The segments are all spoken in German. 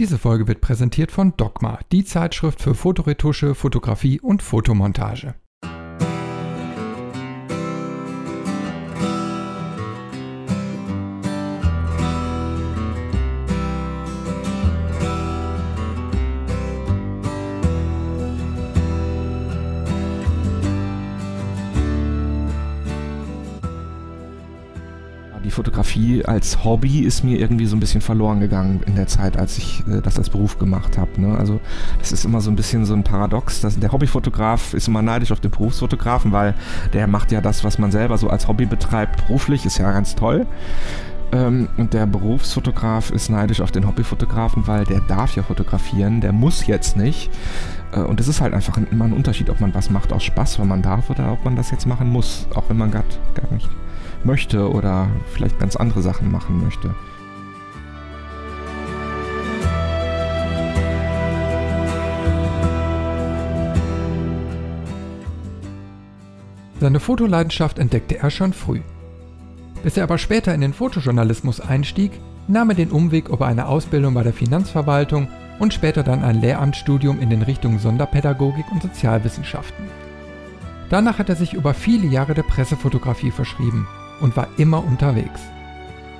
Diese Folge wird präsentiert von Dogma, die Zeitschrift für Fotoretusche, Fotografie und Fotomontage. Fotografie als Hobby ist mir irgendwie so ein bisschen verloren gegangen in der Zeit, als ich äh, das als Beruf gemacht habe. Ne? Also das ist immer so ein bisschen so ein Paradox. Dass der Hobbyfotograf ist immer neidisch auf den Berufsfotografen, weil der macht ja das, was man selber so als Hobby betreibt, beruflich, ist ja ganz toll. Ähm, und der Berufsfotograf ist neidisch auf den Hobbyfotografen, weil der darf ja fotografieren, der muss jetzt nicht. Äh, und es ist halt einfach immer ein Unterschied, ob man was macht aus Spaß, wenn man darf, oder ob man das jetzt machen muss, auch wenn man gar, gar nicht möchte oder vielleicht ganz andere Sachen machen möchte. Seine Fotoleidenschaft entdeckte er schon früh. Bis er aber später in den Fotojournalismus einstieg, nahm er den Umweg über eine Ausbildung bei der Finanzverwaltung und später dann ein Lehramtsstudium in den Richtungen Sonderpädagogik und Sozialwissenschaften. Danach hat er sich über viele Jahre der Pressefotografie verschrieben und war immer unterwegs.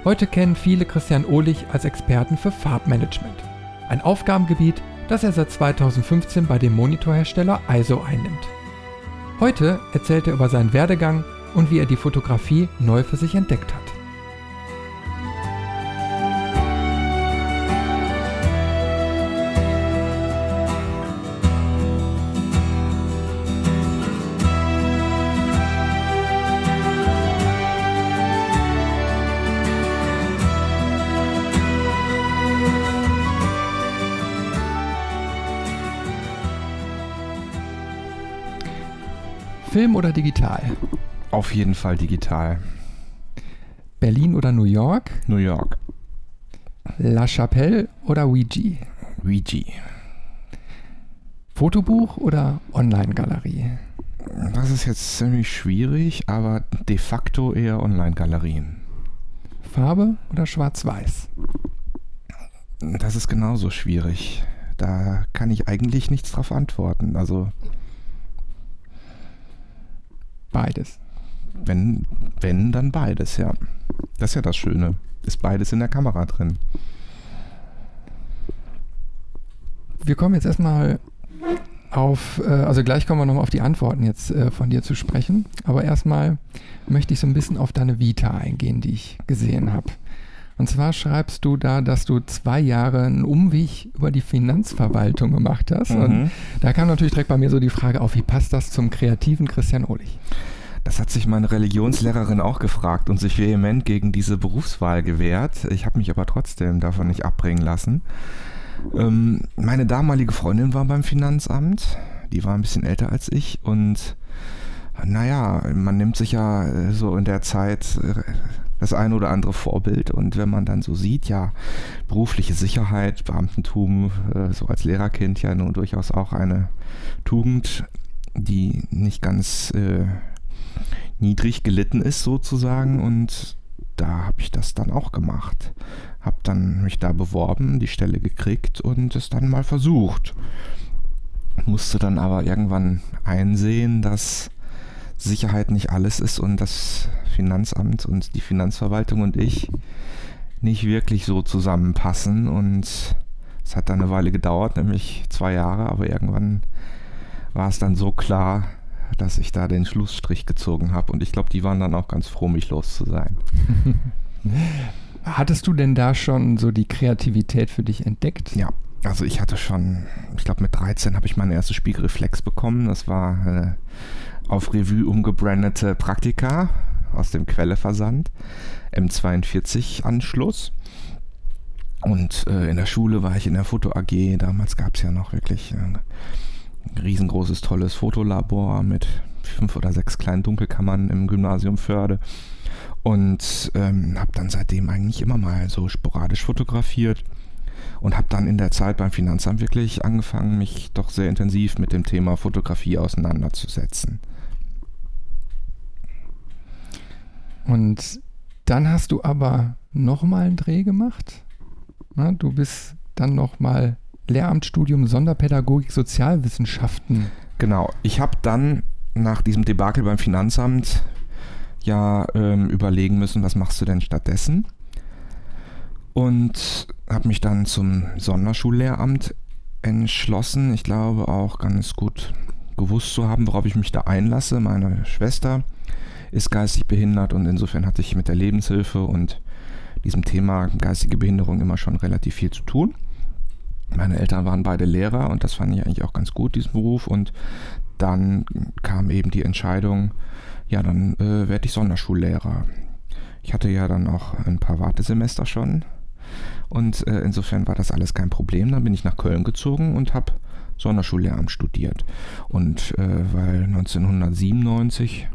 Heute kennen viele Christian Ohlich als Experten für Farbmanagement. Ein Aufgabengebiet, das er seit 2015 bei dem Monitorhersteller ISO einnimmt. Heute erzählt er über seinen Werdegang und wie er die Fotografie neu für sich entdeckt hat. Film oder digital? Auf jeden Fall digital. Berlin oder New York? New York. La Chapelle oder Ouija? Ouija. Fotobuch oder Online-Galerie? Das ist jetzt ziemlich schwierig, aber de facto eher Online-Galerien. Farbe oder Schwarz-Weiß? Das ist genauso schwierig. Da kann ich eigentlich nichts drauf antworten. Also Beides. Wenn, wenn, dann beides, ja. Das ist ja das Schöne. Ist beides in der Kamera drin. Wir kommen jetzt erstmal auf, äh, also gleich kommen wir nochmal auf die Antworten jetzt äh, von dir zu sprechen. Aber erstmal möchte ich so ein bisschen auf deine Vita eingehen, die ich gesehen habe. Und zwar schreibst du da, dass du zwei Jahre einen Umweg über die Finanzverwaltung gemacht hast. Mhm. Und da kam natürlich direkt bei mir so die Frage auf, wie passt das zum kreativen Christian Ohlich? Das hat sich meine Religionslehrerin auch gefragt und sich vehement gegen diese Berufswahl gewehrt. Ich habe mich aber trotzdem davon nicht abbringen lassen. Ähm, meine damalige Freundin war beim Finanzamt. Die war ein bisschen älter als ich und naja, man nimmt sich ja äh, so in der Zeit äh, das eine oder andere Vorbild. Und wenn man dann so sieht, ja, berufliche Sicherheit, Beamtentum, äh, so als Lehrerkind ja nun durchaus auch eine Tugend, die nicht ganz äh, niedrig gelitten ist sozusagen. Und da habe ich das dann auch gemacht. Habe dann mich da beworben, die Stelle gekriegt und es dann mal versucht. Musste dann aber irgendwann einsehen, dass Sicherheit nicht alles ist und das Finanzamt und die Finanzverwaltung und ich nicht wirklich so zusammenpassen. Und es hat dann eine Weile gedauert, nämlich zwei Jahre, aber irgendwann war es dann so klar, dass ich da den Schlussstrich gezogen habe. Und ich glaube, die waren dann auch ganz froh, mich los zu sein. Hattest du denn da schon so die Kreativität für dich entdeckt? Ja, also ich hatte schon, ich glaube mit 13 habe ich meine erste Spiegelreflex bekommen. Das war äh, auf Revue umgebrandete Praktika aus dem Quelleversand, M42-Anschluss. Und äh, in der Schule war ich in der Foto AG. Damals gab es ja noch wirklich ein riesengroßes, tolles Fotolabor mit fünf oder sechs kleinen Dunkelkammern im Gymnasium Förde. Und ähm, habe dann seitdem eigentlich immer mal so sporadisch fotografiert und habe dann in der Zeit beim Finanzamt wirklich angefangen, mich doch sehr intensiv mit dem Thema Fotografie auseinanderzusetzen. Und dann hast du aber nochmal einen Dreh gemacht. Na, du bist dann nochmal Lehramtsstudium Sonderpädagogik Sozialwissenschaften. Genau, ich habe dann nach diesem Debakel beim Finanzamt ja ähm, überlegen müssen, was machst du denn stattdessen? Und habe mich dann zum Sonderschullehramt entschlossen. Ich glaube auch ganz gut gewusst zu haben, worauf ich mich da einlasse. Meine Schwester ist geistig behindert und insofern hatte ich mit der Lebenshilfe und diesem Thema geistige Behinderung immer schon relativ viel zu tun. Meine Eltern waren beide Lehrer und das fand ich eigentlich auch ganz gut, diesen Beruf. Und dann kam eben die Entscheidung, ja, dann äh, werde ich Sonderschullehrer. Ich hatte ja dann auch ein paar Wartesemester schon und äh, insofern war das alles kein Problem. Dann bin ich nach Köln gezogen und habe Sonderschullehramt studiert. Und äh, weil 1997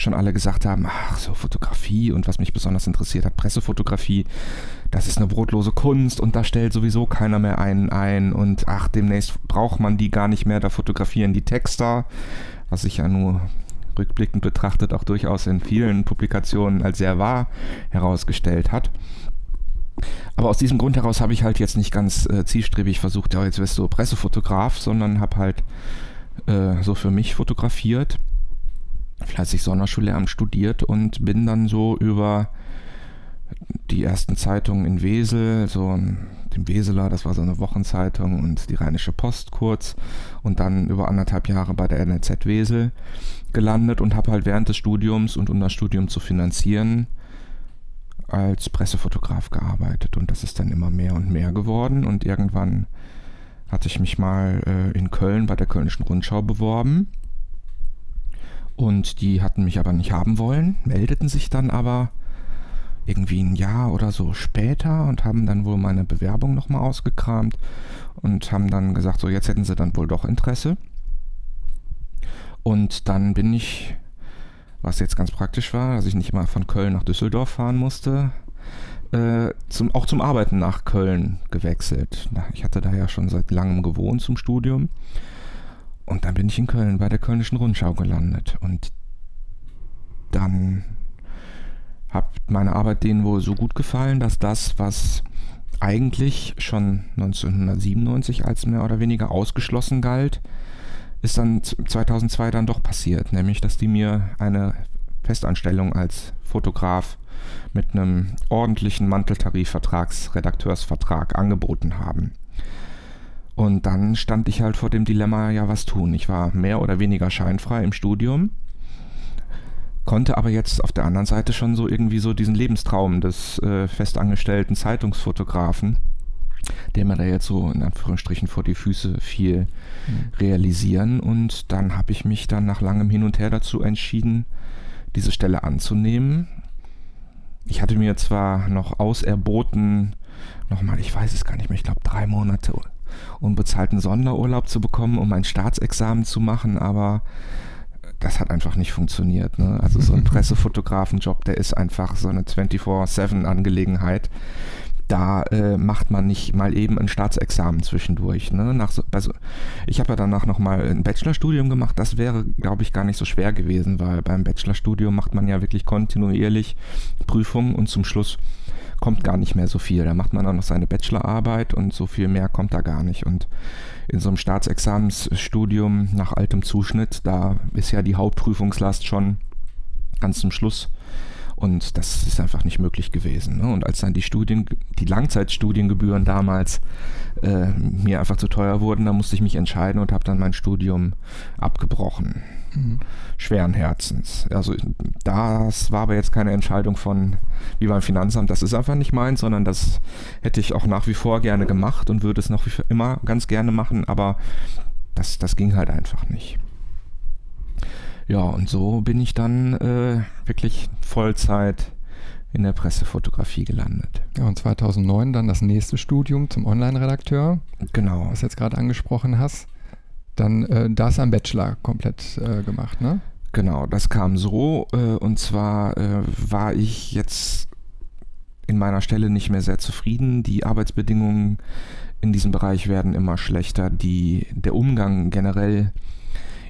schon alle gesagt haben, ach so Fotografie und was mich besonders interessiert hat, Pressefotografie, das ist eine brotlose Kunst und da stellt sowieso keiner mehr einen ein und ach, demnächst braucht man die gar nicht mehr, da fotografieren die Texter, was sich ja nur rückblickend betrachtet auch durchaus in vielen Publikationen als sehr wahr herausgestellt hat. Aber aus diesem Grund heraus habe ich halt jetzt nicht ganz äh, zielstrebig versucht, ja, jetzt wirst du Pressefotograf, sondern habe halt äh, so für mich fotografiert fleißig Sonderschullehramt studiert und bin dann so über die ersten Zeitungen in Wesel, so dem Weseler, das war so eine Wochenzeitung und die Rheinische Post kurz und dann über anderthalb Jahre bei der NRZ Wesel gelandet und habe halt während des Studiums und um das Studium zu finanzieren als Pressefotograf gearbeitet und das ist dann immer mehr und mehr geworden und irgendwann hatte ich mich mal äh, in Köln bei der Kölnischen Rundschau beworben und die hatten mich aber nicht haben wollen, meldeten sich dann aber irgendwie ein Jahr oder so später und haben dann wohl meine Bewerbung nochmal ausgekramt und haben dann gesagt, so jetzt hätten sie dann wohl doch Interesse. Und dann bin ich, was jetzt ganz praktisch war, dass ich nicht mal von Köln nach Düsseldorf fahren musste, äh, zum, auch zum Arbeiten nach Köln gewechselt. Ich hatte da ja schon seit langem gewohnt zum Studium und dann bin ich in Köln bei der Kölnischen Rundschau gelandet. Und dann hat meine Arbeit denen wohl so gut gefallen, dass das, was eigentlich schon 1997 als mehr oder weniger ausgeschlossen galt, ist dann 2002 dann doch passiert. Nämlich, dass die mir eine Festanstellung als Fotograf mit einem ordentlichen Manteltarifvertragsredakteursvertrag angeboten haben. Und dann stand ich halt vor dem Dilemma, ja, was tun? Ich war mehr oder weniger scheinfrei im Studium, konnte aber jetzt auf der anderen Seite schon so irgendwie so diesen Lebenstraum des äh, festangestellten Zeitungsfotografen, der mir da jetzt so in Anführungsstrichen vor die Füße fiel, mhm. realisieren. Und dann habe ich mich dann nach langem Hin und Her dazu entschieden, diese Stelle anzunehmen. Ich hatte mir zwar noch auserboten, nochmal, ich weiß es gar nicht mehr, ich glaube drei Monate unbezahlten Sonderurlaub zu bekommen, um ein Staatsexamen zu machen, aber das hat einfach nicht funktioniert. Ne? Also so ein Pressefotografenjob, der ist einfach so eine 24-7-Angelegenheit. Da äh, macht man nicht mal eben ein Staatsexamen zwischendurch. Ne? Nach so, also ich habe ja danach nochmal ein Bachelorstudium gemacht. Das wäre, glaube ich, gar nicht so schwer gewesen, weil beim Bachelorstudium macht man ja wirklich kontinuierlich Prüfungen und zum Schluss kommt gar nicht mehr so viel. Da macht man dann noch seine Bachelorarbeit und so viel mehr kommt da gar nicht. Und in so einem Staatsexamensstudium nach altem Zuschnitt, da ist ja die Hauptprüfungslast schon ganz zum Schluss. Und das ist einfach nicht möglich gewesen. Ne? Und als dann die Studien, die Langzeitstudiengebühren damals äh, mir einfach zu teuer wurden, da musste ich mich entscheiden und habe dann mein Studium abgebrochen. Mhm. Schweren Herzens. Also das war aber jetzt keine Entscheidung von, wie beim Finanzamt, das ist einfach nicht meins, sondern das hätte ich auch nach wie vor gerne gemacht und würde es noch immer ganz gerne machen, aber das, das ging halt einfach nicht. Ja, und so bin ich dann äh, wirklich Vollzeit in der Pressefotografie gelandet. Ja, und 2009 dann das nächste Studium zum Online-Redakteur. Genau. Was du jetzt gerade angesprochen hast. Dann äh, das am Bachelor komplett äh, gemacht, ne? Genau, das kam so. Äh, und zwar äh, war ich jetzt in meiner Stelle nicht mehr sehr zufrieden. Die Arbeitsbedingungen in diesem Bereich werden immer schlechter. Die, der Umgang generell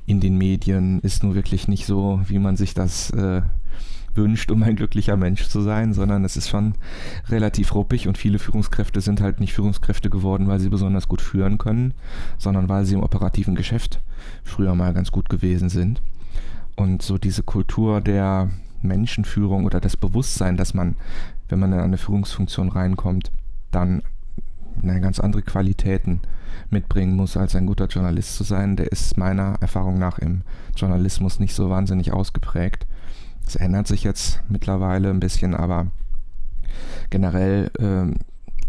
in den Medien ist nun wirklich nicht so, wie man sich das äh, wünscht, um ein glücklicher Mensch zu sein, sondern es ist schon relativ ruppig und viele Führungskräfte sind halt nicht Führungskräfte geworden, weil sie besonders gut führen können, sondern weil sie im operativen Geschäft früher mal ganz gut gewesen sind. Und so diese Kultur der Menschenführung oder das Bewusstsein, dass man, wenn man in eine Führungsfunktion reinkommt, dann ganz andere Qualitäten mitbringen muss, als ein guter Journalist zu sein, der ist meiner Erfahrung nach im Journalismus nicht so wahnsinnig ausgeprägt. Es ändert sich jetzt mittlerweile ein bisschen, aber generell äh,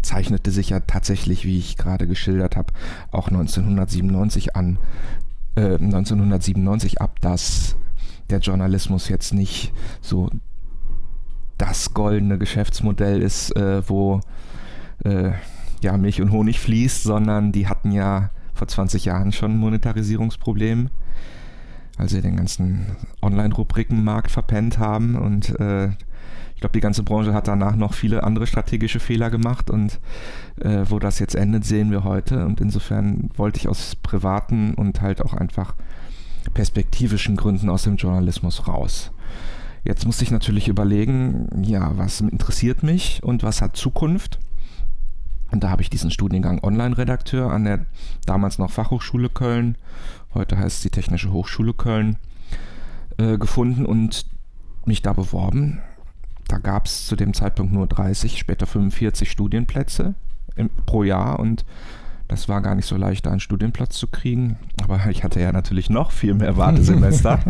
zeichnete sich ja tatsächlich, wie ich gerade geschildert habe, auch 1997 an, äh, 1997 ab, dass der Journalismus jetzt nicht so das goldene Geschäftsmodell ist, äh, wo äh, ja, Milch und Honig fließt, sondern die hatten ja vor 20 Jahren schon ein Monetarisierungsproblem, weil sie den ganzen Online-Rubrikenmarkt verpennt haben und äh, ich glaube, die ganze Branche hat danach noch viele andere strategische Fehler gemacht und äh, wo das jetzt endet, sehen wir heute. Und insofern wollte ich aus privaten und halt auch einfach perspektivischen Gründen aus dem Journalismus raus. Jetzt musste ich natürlich überlegen, ja, was interessiert mich und was hat Zukunft? Und da habe ich diesen Studiengang Online-Redakteur an der damals noch Fachhochschule Köln, heute heißt es die Technische Hochschule Köln, äh, gefunden und mich da beworben. Da gab es zu dem Zeitpunkt nur 30, später 45 Studienplätze im, pro Jahr und das war gar nicht so leicht, da einen Studienplatz zu kriegen. Aber ich hatte ja natürlich noch viel mehr Wartesemester.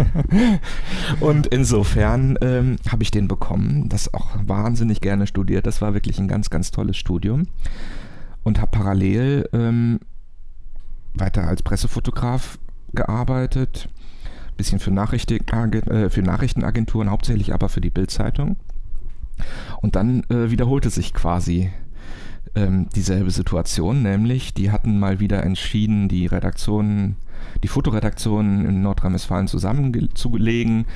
und insofern ähm, habe ich den bekommen. Das auch wahnsinnig gerne studiert. Das war wirklich ein ganz, ganz tolles Studium. Und habe parallel ähm, weiter als Pressefotograf gearbeitet. Bisschen für, Nachrichten, äh, für Nachrichtenagenturen, hauptsächlich aber für die Bildzeitung. Und dann äh, wiederholte sich quasi ähm, dieselbe Situation, nämlich die hatten mal wieder entschieden, die Redaktionen, die Fotoredaktionen in Nordrhein-Westfalen zusammenzulegen,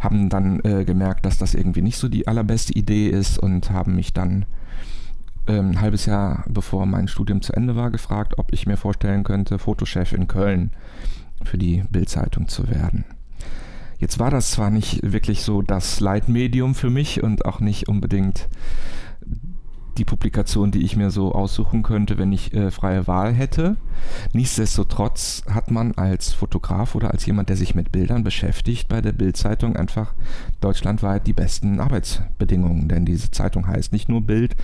haben dann äh, gemerkt, dass das irgendwie nicht so die allerbeste Idee ist und haben mich dann ähm, ein halbes Jahr bevor mein Studium zu Ende war gefragt, ob ich mir vorstellen könnte, Fotochef in Köln für die Bildzeitung zu werden. Jetzt war das zwar nicht wirklich so das Leitmedium für mich und auch nicht unbedingt die Publikation, die ich mir so aussuchen könnte, wenn ich äh, freie Wahl hätte. Nichtsdestotrotz hat man als Fotograf oder als jemand, der sich mit Bildern beschäftigt, bei der Bildzeitung einfach deutschlandweit die besten Arbeitsbedingungen. Denn diese Zeitung heißt nicht nur Bild,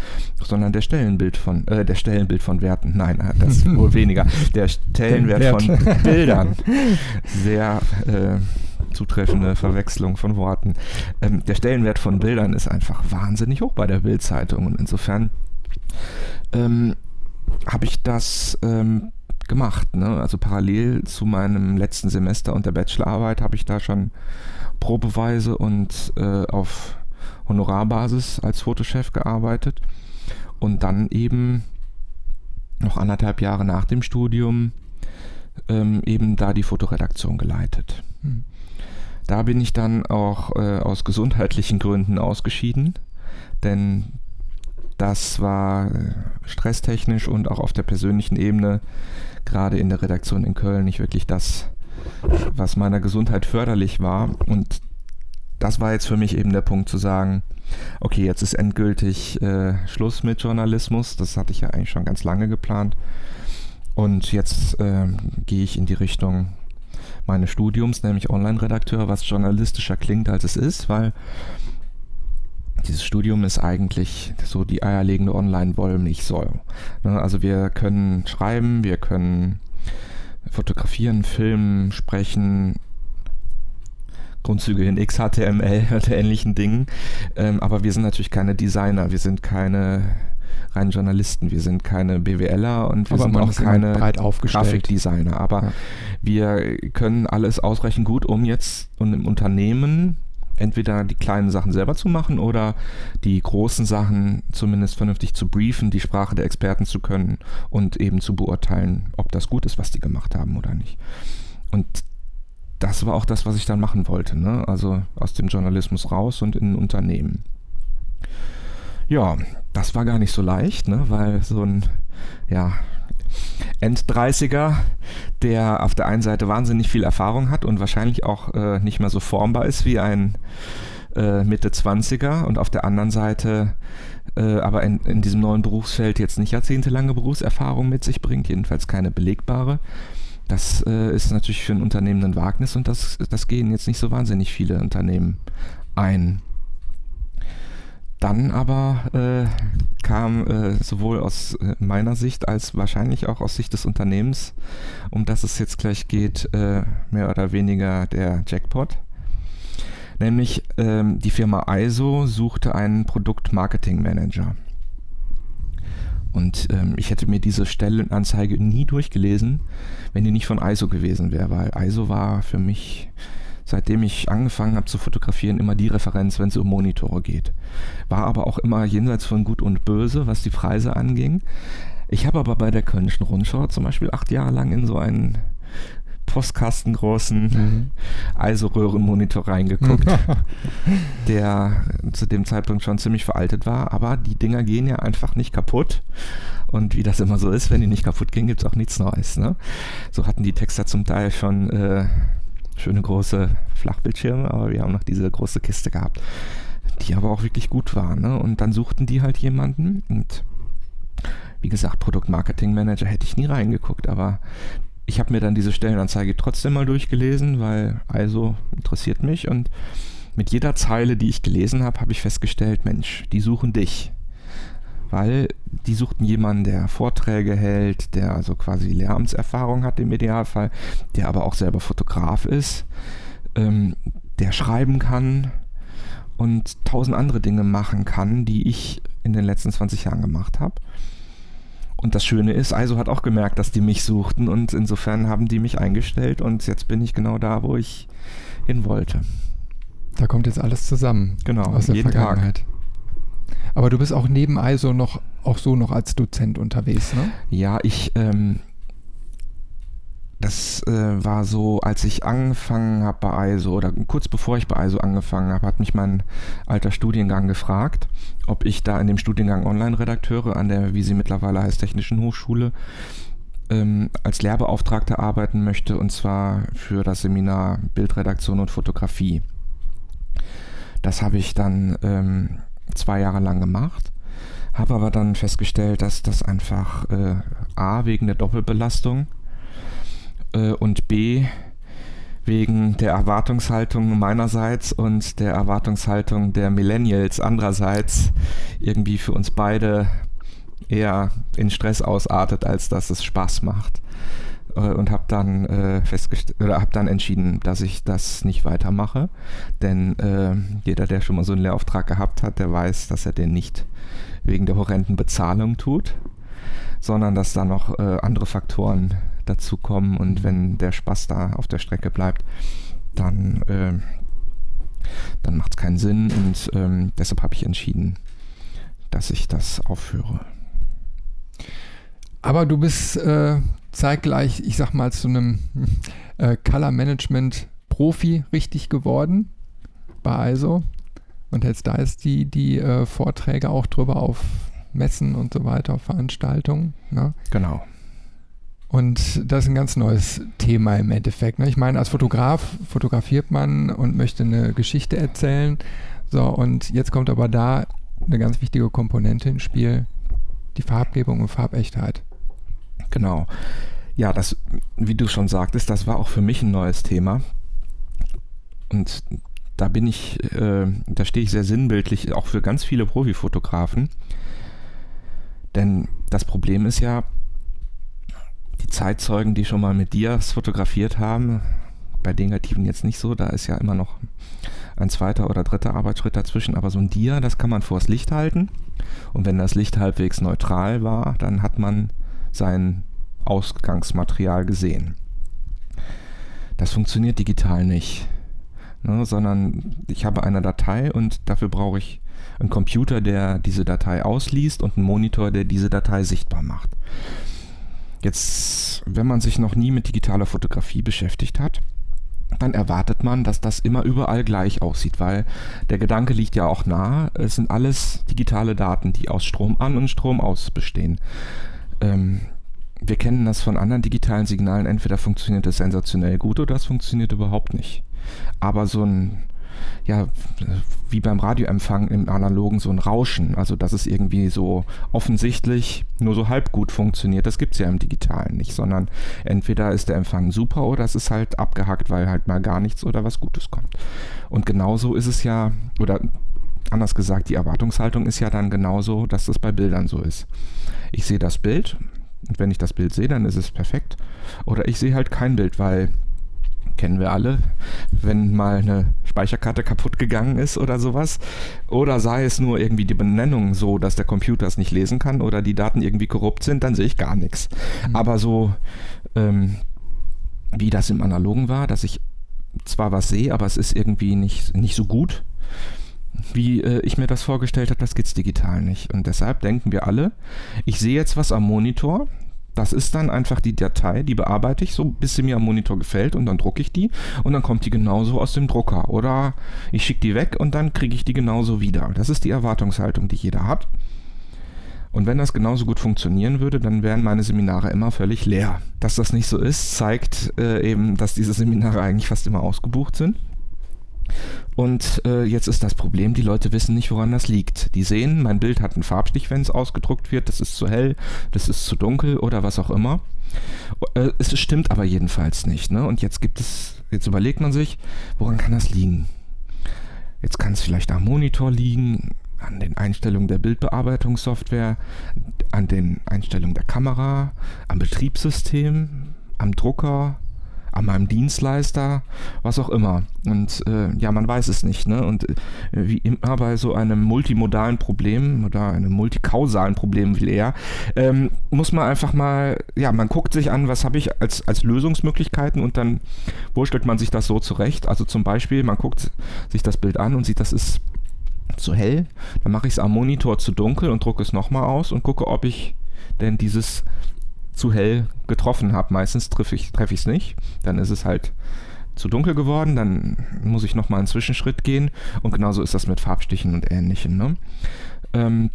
sondern der Stellenbild von äh, der Stellenbild von Werten. Nein, äh, das ist wohl weniger. Der Stellenwert von Bildern. Sehr äh, zutreffende Verwechslung von Worten. Ähm, der Stellenwert von Bildern ist einfach wahnsinnig hoch bei der Bildzeitung und insofern ähm, habe ich das ähm, gemacht. Ne? Also parallel zu meinem letzten Semester und der Bachelorarbeit habe ich da schon probeweise und äh, auf Honorarbasis als Fotochef gearbeitet und dann eben noch anderthalb Jahre nach dem Studium ähm, eben da die Fotoredaktion geleitet. Hm. Da bin ich dann auch äh, aus gesundheitlichen Gründen ausgeschieden, denn das war äh, stresstechnisch und auch auf der persönlichen Ebene, gerade in der Redaktion in Köln, nicht wirklich das, was meiner Gesundheit förderlich war. Und das war jetzt für mich eben der Punkt zu sagen, okay, jetzt ist endgültig äh, Schluss mit Journalismus. Das hatte ich ja eigentlich schon ganz lange geplant. Und jetzt äh, gehe ich in die Richtung meines Studiums, nämlich Online-Redakteur, was journalistischer klingt, als es ist, weil dieses Studium ist eigentlich so die eierlegende Online-Wollmilchsäure. Ne, also wir können schreiben, wir können fotografieren, filmen, sprechen, Grundzüge in XHTML und ähnlichen Dingen. Ähm, aber wir sind natürlich keine Designer, wir sind keine rein Journalisten. Wir sind keine BWLer und wir aber sind auch keine Grafikdesigner. Aber ja. wir können alles ausreichend gut, um jetzt und im Unternehmen entweder die kleinen Sachen selber zu machen oder die großen Sachen zumindest vernünftig zu briefen, die Sprache der Experten zu können und eben zu beurteilen, ob das gut ist, was die gemacht haben oder nicht. Und das war auch das, was ich dann machen wollte. Ne? Also aus dem Journalismus raus und in ein Unternehmen. Ja, das war gar nicht so leicht, ne? weil so ein ja, End-30er, der auf der einen Seite wahnsinnig viel Erfahrung hat und wahrscheinlich auch äh, nicht mehr so formbar ist wie ein äh, Mitte 20er und auf der anderen Seite äh, aber in, in, diesem neuen Berufsfeld jetzt nicht jahrzehntelange Berufserfahrung mit sich bringt, jedenfalls keine belegbare. Das äh, ist natürlich für ein Unternehmen ein Wagnis und das, das gehen jetzt nicht so wahnsinnig viele Unternehmen ein. Dann aber äh, kam äh, sowohl aus äh, meiner Sicht als wahrscheinlich auch aus Sicht des Unternehmens, um das es jetzt gleich geht, äh, mehr oder weniger der Jackpot. Nämlich ähm, die Firma ISO suchte einen Produkt-Marketing-Manager. Und ähm, ich hätte mir diese Stellenanzeige nie durchgelesen, wenn die nicht von ISO gewesen wäre, weil ISO war für mich seitdem ich angefangen habe zu fotografieren, immer die Referenz, wenn es um Monitore geht. War aber auch immer jenseits von Gut und Böse, was die Preise anging. Ich habe aber bei der Kölnischen Rundschau zum Beispiel acht Jahre lang in so einen postkastengroßen mhm. Eiseröhrenmonitor reingeguckt, der zu dem Zeitpunkt schon ziemlich veraltet war, aber die Dinger gehen ja einfach nicht kaputt. Und wie das immer so ist, wenn die nicht kaputt gehen, gibt es auch nichts Neues. Ne? So hatten die Texter zum Teil schon äh, schöne große Flachbildschirme, aber wir haben noch diese große Kiste gehabt, die aber auch wirklich gut war. Ne? Und dann suchten die halt jemanden und wie gesagt, Produktmarketing-Manager hätte ich nie reingeguckt, aber ich habe mir dann diese Stellenanzeige trotzdem mal durchgelesen, weil also interessiert mich und mit jeder Zeile, die ich gelesen habe, habe ich festgestellt, Mensch, die suchen dich weil die suchten jemanden, der Vorträge hält, der also quasi Lehramtserfahrung hat im Idealfall, der aber auch selber Fotograf ist, ähm, der schreiben kann und tausend andere Dinge machen kann, die ich in den letzten 20 Jahren gemacht habe. Und das Schöne ist, also hat auch gemerkt, dass die mich suchten und insofern haben die mich eingestellt und jetzt bin ich genau da, wo ich hin wollte. Da kommt jetzt alles zusammen. Genau, aus der jeden Vergangenheit. Tag. Aber du bist auch neben ISO noch auch so noch als Dozent unterwegs, ne? Ja, ich ähm, das äh, war so, als ich angefangen habe bei ISO oder kurz bevor ich bei ISO angefangen habe, hat mich mein alter Studiengang gefragt, ob ich da in dem Studiengang Online-Redakteure an der, wie sie mittlerweile heißt, Technischen Hochschule ähm, als Lehrbeauftragter arbeiten möchte und zwar für das Seminar Bildredaktion und Fotografie. Das habe ich dann ähm, zwei Jahre lang gemacht, habe aber dann festgestellt, dass das einfach äh, A wegen der Doppelbelastung äh, und B wegen der Erwartungshaltung meinerseits und der Erwartungshaltung der Millennials andererseits irgendwie für uns beide eher in Stress ausartet, als dass es Spaß macht. Äh, und habe dann äh, festgestellt oder habe dann entschieden, dass ich das nicht weitermache, denn äh, jeder, der schon mal so einen Lehrauftrag gehabt hat, der weiß, dass er den nicht wegen der horrenden Bezahlung tut, sondern dass da noch äh, andere Faktoren dazu kommen und wenn der Spaß da auf der Strecke bleibt, dann äh, dann macht es keinen Sinn. Und ähm, deshalb habe ich entschieden, dass ich das aufhöre. Aber du bist äh, zeitgleich, ich sag mal, zu einem äh, Color Management Profi richtig geworden bei ISO und hältst da jetzt die, die äh, Vorträge auch drüber auf Messen und so weiter, auf Veranstaltungen. Ne? Genau. Und das ist ein ganz neues Thema im Endeffekt. Ne? Ich meine, als Fotograf fotografiert man und möchte eine Geschichte erzählen. So, und jetzt kommt aber da eine ganz wichtige Komponente ins Spiel, die Farbgebung und Farbechtheit. Genau. Ja, das, wie du schon sagtest, das war auch für mich ein neues Thema. Und da bin ich, äh, da stehe ich sehr sinnbildlich, auch für ganz viele Profifotografen. Denn das Problem ist ja, die Zeitzeugen, die schon mal mit Dias fotografiert haben, bei Negativen jetzt nicht so, da ist ja immer noch ein zweiter oder dritter Arbeitsschritt dazwischen, aber so ein Dia, das kann man vors Licht halten. Und wenn das Licht halbwegs neutral war, dann hat man sein Ausgangsmaterial gesehen. Das funktioniert digital nicht, ne, sondern ich habe eine Datei und dafür brauche ich einen Computer, der diese Datei ausliest und einen Monitor, der diese Datei sichtbar macht. Jetzt, wenn man sich noch nie mit digitaler Fotografie beschäftigt hat, dann erwartet man, dass das immer überall gleich aussieht, weil der Gedanke liegt ja auch nahe, es sind alles digitale Daten, die aus Strom an und Strom aus bestehen. Ähm, wir kennen das von anderen digitalen Signalen, entweder funktioniert es sensationell gut oder es funktioniert überhaupt nicht. Aber so ein ja, wie beim Radioempfang im Analogen so ein Rauschen. Also, dass es irgendwie so offensichtlich nur so halb gut funktioniert. Das gibt es ja im Digitalen nicht, sondern entweder ist der Empfang super oder es ist halt abgehackt, weil halt mal gar nichts oder was Gutes kommt. Und genauso ist es ja, oder anders gesagt, die Erwartungshaltung ist ja dann genauso, dass das bei Bildern so ist. Ich sehe das Bild und wenn ich das Bild sehe, dann ist es perfekt. Oder ich sehe halt kein Bild, weil kennen wir alle, wenn mal eine Speicherkarte kaputt gegangen ist oder sowas. Oder sei es nur irgendwie die Benennung so, dass der Computer es nicht lesen kann oder die Daten irgendwie korrupt sind, dann sehe ich gar nichts. Mhm. Aber so ähm, wie das im Analogen war, dass ich zwar was sehe, aber es ist irgendwie nicht, nicht so gut, wie äh, ich mir das vorgestellt habe, das geht es digital nicht. Und deshalb denken wir alle, ich sehe jetzt was am Monitor, das ist dann einfach die Datei, die bearbeite ich so, bis sie mir am Monitor gefällt und dann drucke ich die und dann kommt die genauso aus dem Drucker. Oder ich schicke die weg und dann kriege ich die genauso wieder. Das ist die Erwartungshaltung, die jeder hat. Und wenn das genauso gut funktionieren würde, dann wären meine Seminare immer völlig leer. Dass das nicht so ist, zeigt äh, eben, dass diese Seminare eigentlich fast immer ausgebucht sind. Und äh, jetzt ist das Problem, die Leute wissen nicht, woran das liegt. Die sehen, mein Bild hat einen Farbstich, wenn es ausgedruckt wird, das ist zu hell, das ist zu dunkel oder was auch immer. Äh, es stimmt aber jedenfalls nicht. Ne? Und jetzt gibt es, jetzt überlegt man sich, woran kann das liegen? Jetzt kann es vielleicht am Monitor liegen, an den Einstellungen der Bildbearbeitungssoftware, an den Einstellungen der Kamera, am Betriebssystem, am Drucker, an meinem Dienstleister, was auch immer. Und äh, ja, man weiß es nicht. Ne? Und äh, wie immer bei so einem multimodalen Problem oder einem multikausalen Problem will er, ähm, muss man einfach mal, ja, man guckt sich an, was habe ich als, als Lösungsmöglichkeiten und dann wurstelt man sich das so zurecht. Also zum Beispiel, man guckt sich das Bild an und sieht, das ist zu hell. Dann mache ich es am Monitor zu dunkel und drucke es nochmal aus und gucke, ob ich denn dieses zu hell getroffen habe. Meistens treffe ich es treff nicht. Dann ist es halt zu dunkel geworden, dann muss ich nochmal einen Zwischenschritt gehen und genauso ist das mit Farbstichen und ähnlichem. Ne? Ähm,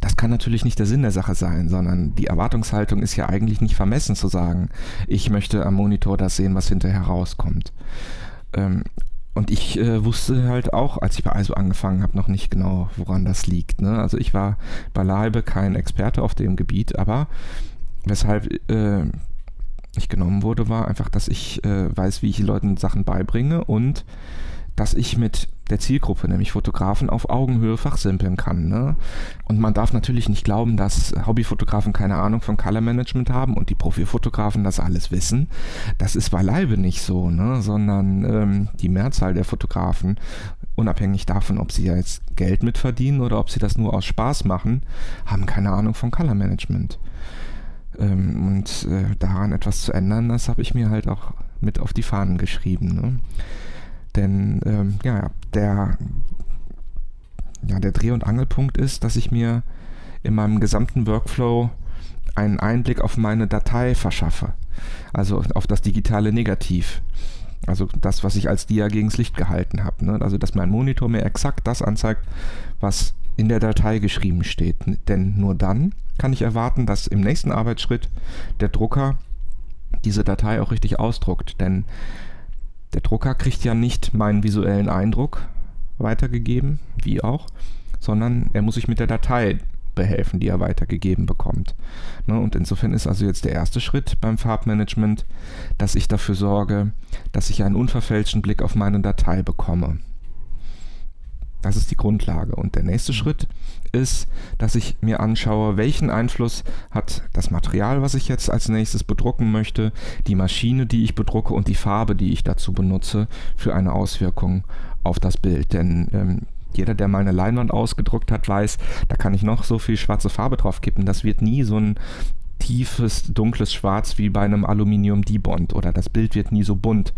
das kann natürlich nicht der Sinn der Sache sein, sondern die Erwartungshaltung ist ja eigentlich nicht vermessen zu sagen, ich möchte am Monitor das sehen, was hinterher rauskommt. Ähm, und ich äh, wusste halt auch, als ich bei ISO angefangen habe, noch nicht genau, woran das liegt. Ne? Also ich war beileibe kein Experte auf dem Gebiet, aber weshalb äh, ich genommen wurde, war einfach, dass ich äh, weiß, wie ich Leuten Sachen beibringe und dass ich mit der Zielgruppe, nämlich Fotografen, auf Augenhöhe fachsimpeln kann. Ne? Und man darf natürlich nicht glauben, dass Hobbyfotografen keine Ahnung von Color Management haben und die Profifotografen das alles wissen. Das ist beileibe nicht so, ne? sondern ähm, die Mehrzahl der Fotografen, unabhängig davon, ob sie jetzt Geld mitverdienen oder ob sie das nur aus Spaß machen, haben keine Ahnung von Color Management. Ähm, und äh, daran etwas zu ändern, das habe ich mir halt auch mit auf die Fahnen geschrieben. Ne? Denn ähm, ja, der, ja, der Dreh- und Angelpunkt ist, dass ich mir in meinem gesamten Workflow einen Einblick auf meine Datei verschaffe. Also auf das digitale Negativ. Also das, was ich als Dia gegens Licht gehalten habe. Ne? Also dass mein Monitor mir exakt das anzeigt, was in der Datei geschrieben steht. Denn nur dann kann ich erwarten, dass im nächsten Arbeitsschritt der Drucker diese Datei auch richtig ausdruckt. Denn der Drucker kriegt ja nicht meinen visuellen Eindruck weitergegeben, wie auch, sondern er muss sich mit der Datei behelfen, die er weitergegeben bekommt. Ne, und insofern ist also jetzt der erste Schritt beim Farbmanagement, dass ich dafür sorge, dass ich einen unverfälschten Blick auf meine Datei bekomme. Das ist die Grundlage. Und der nächste mhm. Schritt ist, dass ich mir anschaue, welchen Einfluss hat das Material, was ich jetzt als nächstes bedrucken möchte, die Maschine, die ich bedrucke und die Farbe, die ich dazu benutze, für eine Auswirkung auf das Bild. Denn ähm, jeder, der mal eine Leinwand ausgedruckt hat, weiß, da kann ich noch so viel schwarze Farbe drauf kippen. Das wird nie so ein tiefes, dunkles Schwarz wie bei einem Aluminium-Debond oder das Bild wird nie so bunt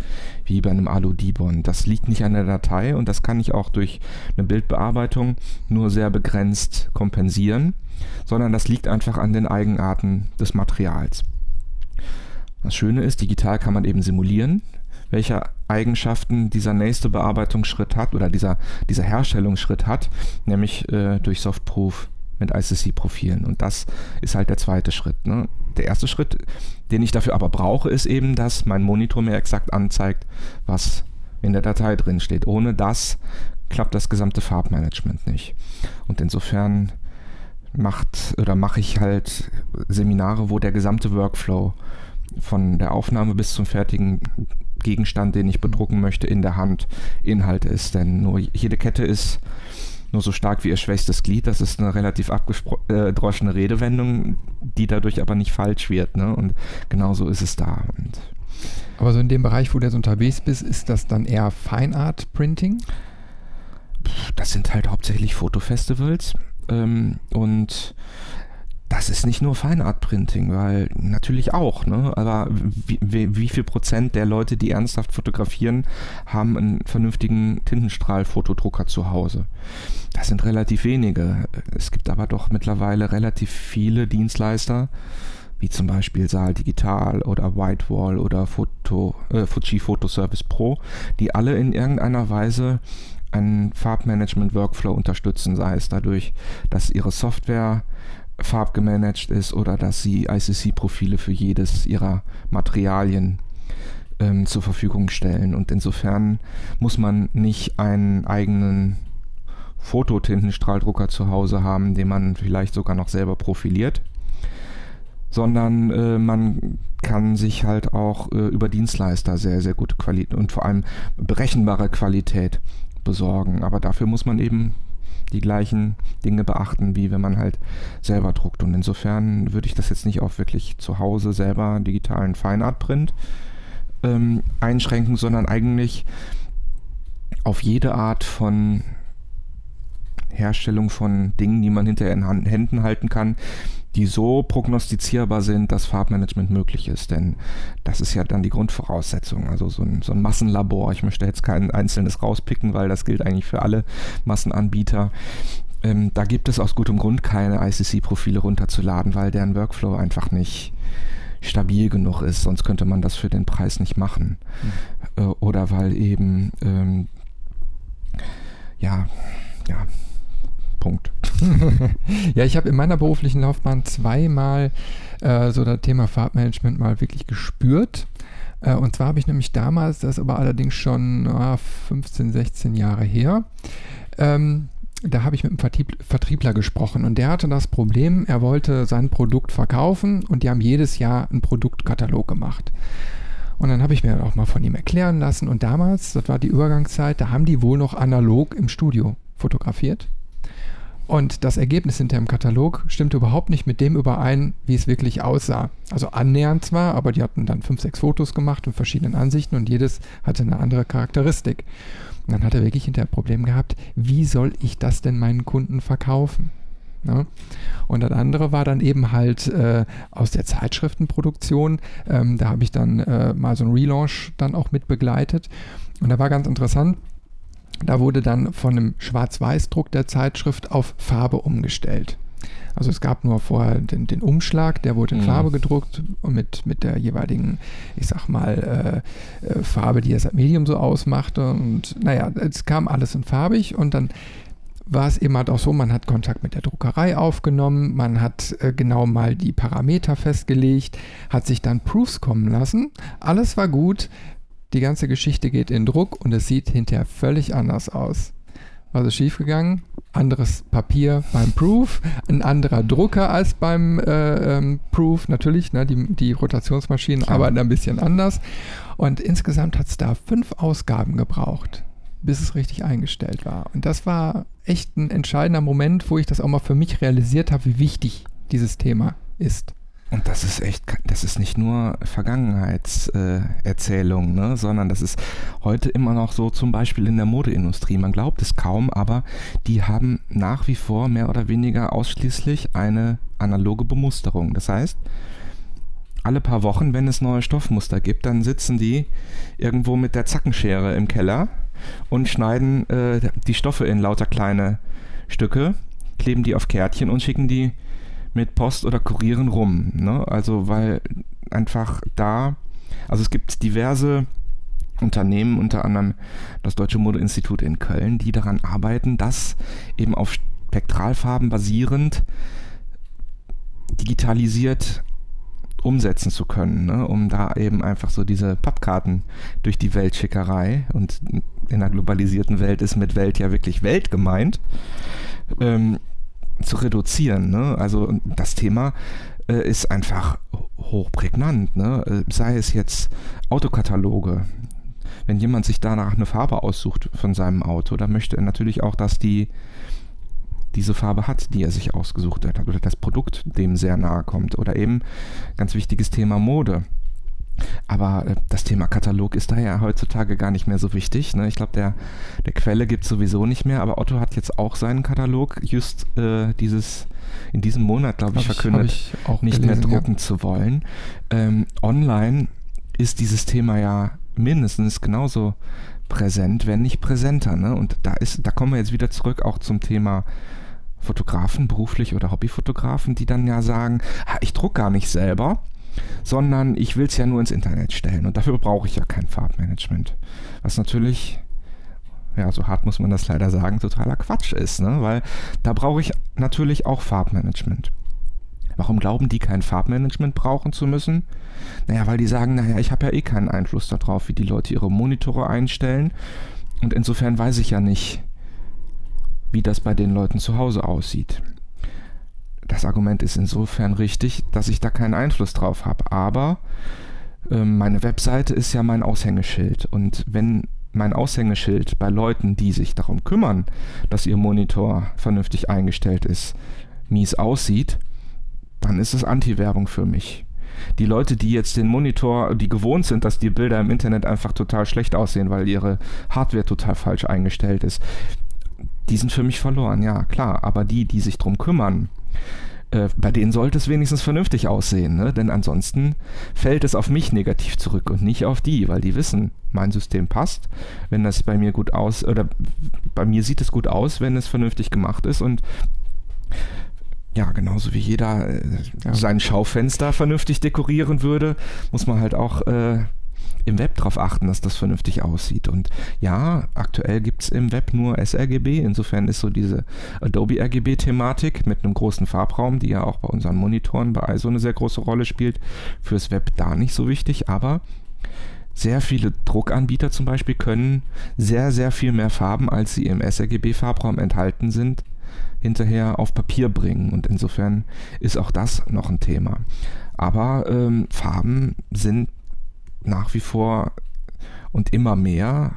wie bei einem Alu-Debond. Das liegt nicht an der Datei und das kann ich auch durch eine Bildbearbeitung nur sehr begrenzt kompensieren, sondern das liegt einfach an den Eigenarten des Materials. Das Schöne ist, digital kann man eben simulieren, welche Eigenschaften dieser nächste Bearbeitungsschritt hat oder dieser, dieser Herstellungsschritt hat, nämlich äh, durch Softproof mit ICC-Profilen. Und das ist halt der zweite Schritt. Ne? Der erste Schritt, den ich dafür aber brauche, ist eben, dass mein Monitor mir exakt anzeigt, was in der Datei drin steht. Ohne das klappt das gesamte Farbmanagement nicht. Und insofern macht oder mache ich halt Seminare, wo der gesamte Workflow von der Aufnahme bis zum fertigen Gegenstand, den ich bedrucken möchte, in der Hand Inhalt ist. Denn nur jede Kette ist nur so stark wie ihr schwächstes Glied. Das ist eine relativ abgedroschene Redewendung, die dadurch aber nicht falsch wird. Ne? Und genauso ist es da. Und aber so in dem Bereich, wo du jetzt unterwegs bist, ist das dann eher Fine Art Printing? Das sind halt hauptsächlich Fotofestivals. Ähm, und das ist nicht nur Fine Art Printing, weil natürlich auch, ne? aber wie, wie, wie, viel Prozent der Leute, die ernsthaft fotografieren, haben einen vernünftigen Tintenstrahl-Fotodrucker zu Hause? Das sind relativ wenige. Es gibt aber doch mittlerweile relativ viele Dienstleister, wie zum Beispiel Saal Digital oder Whitewall oder Foto, äh, Fuji Photo Service Pro, die alle in irgendeiner Weise einen Farbmanagement-Workflow unterstützen, sei es dadurch, dass ihre Software farbgemanagt ist oder dass sie ICC-Profile für jedes ihrer Materialien ähm, zur Verfügung stellen. Und insofern muss man nicht einen eigenen Fototintenstrahldrucker zu Hause haben, den man vielleicht sogar noch selber profiliert, sondern äh, man kann sich halt auch äh, über Dienstleister sehr, sehr gute Qualität und vor allem berechenbare Qualität besorgen. Aber dafür muss man eben die gleichen Dinge beachten, wie wenn man halt selber druckt. Und insofern würde ich das jetzt nicht auf wirklich zu Hause selber digitalen Feinart-Print ähm, einschränken, sondern eigentlich auf jede Art von Herstellung von Dingen, die man hinterher in Händen halten kann, die so prognostizierbar sind, dass Farbmanagement möglich ist. Denn das ist ja dann die Grundvoraussetzung. Also so ein, so ein Massenlabor, ich möchte jetzt kein einzelnes rauspicken, weil das gilt eigentlich für alle Massenanbieter. Ähm, da gibt es aus gutem Grund keine ICC-Profile runterzuladen, weil deren Workflow einfach nicht stabil genug ist, sonst könnte man das für den Preis nicht machen. Mhm. Äh, oder weil eben ähm, ja, ja, Punkt. ja, ich habe in meiner beruflichen Laufbahn zweimal äh, so das Thema Farbmanagement mal wirklich gespürt. Äh, und zwar habe ich nämlich damals, das ist aber allerdings schon äh, 15, 16 Jahre her, ähm, da habe ich mit einem Vertriebler gesprochen und der hatte das Problem, er wollte sein Produkt verkaufen und die haben jedes Jahr einen Produktkatalog gemacht. Und dann habe ich mir auch mal von ihm erklären lassen und damals, das war die Übergangszeit, da haben die wohl noch analog im Studio fotografiert. Und das Ergebnis hinter dem Katalog stimmte überhaupt nicht mit dem überein, wie es wirklich aussah. Also annähernd zwar, aber die hatten dann fünf, sechs Fotos gemacht in verschiedenen Ansichten und jedes hatte eine andere Charakteristik. Und dann hat er wirklich hinterher ein Problem gehabt, wie soll ich das denn meinen Kunden verkaufen? Ne? Und das andere war dann eben halt äh, aus der Zeitschriftenproduktion. Ähm, da habe ich dann äh, mal so einen Relaunch dann auch mit begleitet. Und da war ganz interessant, da wurde dann von einem Schwarz-Weiß-Druck der Zeitschrift auf Farbe umgestellt. Also es gab nur vorher den, den Umschlag, der wurde in mhm. Farbe gedruckt und mit, mit der jeweiligen, ich sag mal, äh, äh, Farbe, die das Medium so ausmachte. Und naja, es kam alles in farbig und dann war es eben halt auch so, man hat Kontakt mit der Druckerei aufgenommen, man hat äh, genau mal die Parameter festgelegt, hat sich dann Proofs kommen lassen. Alles war gut, die ganze Geschichte geht in Druck und es sieht hinterher völlig anders aus. Was ist schiefgegangen? Anderes Papier beim Proof, ein anderer Drucker als beim äh, ähm, Proof, natürlich, ne, die, die Rotationsmaschinen Klar. arbeiten ein bisschen anders. Und insgesamt hat es da fünf Ausgaben gebraucht, bis es richtig eingestellt war. Und das war echt ein entscheidender Moment, wo ich das auch mal für mich realisiert habe, wie wichtig dieses Thema ist. Und das ist echt, das ist nicht nur Vergangenheitserzählung, äh, ne, sondern das ist heute immer noch so zum Beispiel in der Modeindustrie. Man glaubt es kaum, aber die haben nach wie vor mehr oder weniger ausschließlich eine analoge Bemusterung. Das heißt, alle paar Wochen, wenn es neue Stoffmuster gibt, dann sitzen die irgendwo mit der Zackenschere im Keller und schneiden äh, die Stoffe in lauter kleine Stücke, kleben die auf Kärtchen und schicken die mit Post oder Kurieren rum. Ne? Also weil einfach da, also es gibt diverse Unternehmen, unter anderem das Deutsche Modeinstitut in Köln, die daran arbeiten, dass eben auf Spektralfarben basierend digitalisiert umsetzen zu können, ne? um da eben einfach so diese Pappkarten durch die Weltschickerei und in einer globalisierten Welt ist mit Welt ja wirklich Welt gemeint, ähm, zu reduzieren. Ne? Also das Thema äh, ist einfach hochprägnant. Ne? Äh, sei es jetzt Autokataloge. Wenn jemand sich danach eine Farbe aussucht von seinem Auto, dann möchte er natürlich auch, dass die diese Farbe hat, die er sich ausgesucht hat, oder das Produkt dem sehr nahe kommt. Oder eben ganz wichtiges Thema Mode. Aber äh, das Thema Katalog ist daher heutzutage gar nicht mehr so wichtig. Ne? Ich glaube, der, der Quelle gibt es sowieso nicht mehr, aber Otto hat jetzt auch seinen Katalog just äh, dieses in diesem Monat, glaube ich, verkündet, ich, ich nicht gelesen, mehr drucken ja. zu wollen. Ähm, online ist dieses Thema ja mindestens genauso präsent, wenn nicht präsenter. Ne? Und da ist, da kommen wir jetzt wieder zurück auch zum Thema Fotografen, beruflich oder Hobbyfotografen, die dann ja sagen, ich druck gar nicht selber, sondern ich will es ja nur ins Internet stellen und dafür brauche ich ja kein Farbmanagement. Was natürlich, ja, so hart muss man das leider sagen, totaler Quatsch ist, ne? weil da brauche ich natürlich auch Farbmanagement. Warum glauben die kein Farbmanagement brauchen zu müssen? Naja, weil die sagen, naja, ich habe ja eh keinen Einfluss darauf, wie die Leute ihre Monitore einstellen. Und insofern weiß ich ja nicht, wie das bei den Leuten zu Hause aussieht. Das Argument ist insofern richtig, dass ich da keinen Einfluss drauf habe. Aber äh, meine Webseite ist ja mein Aushängeschild. Und wenn mein Aushängeschild bei Leuten, die sich darum kümmern, dass ihr Monitor vernünftig eingestellt ist, mies aussieht, dann ist es Anti-Werbung für mich. Die Leute, die jetzt den Monitor, die gewohnt sind, dass die Bilder im Internet einfach total schlecht aussehen, weil ihre Hardware total falsch eingestellt ist, die sind für mich verloren, ja, klar. Aber die, die sich drum kümmern, äh, bei denen sollte es wenigstens vernünftig aussehen, ne? denn ansonsten fällt es auf mich negativ zurück und nicht auf die, weil die wissen, mein System passt, wenn das bei mir gut aus, oder bei mir sieht es gut aus, wenn es vernünftig gemacht ist und ja, genauso wie jeder äh, ja. sein Schaufenster vernünftig dekorieren würde, muss man halt auch äh, im Web darauf achten, dass das vernünftig aussieht. Und ja, aktuell gibt es im Web nur sRGB. Insofern ist so diese Adobe RGB-Thematik mit einem großen Farbraum, die ja auch bei unseren Monitoren bei ISO eine sehr große Rolle spielt, fürs Web da nicht so wichtig. Aber sehr viele Druckanbieter zum Beispiel können sehr, sehr viel mehr Farben, als sie im sRGB-Farbraum enthalten sind, hinterher auf Papier bringen. Und insofern ist auch das noch ein Thema. Aber ähm, Farben sind nach wie vor und immer mehr,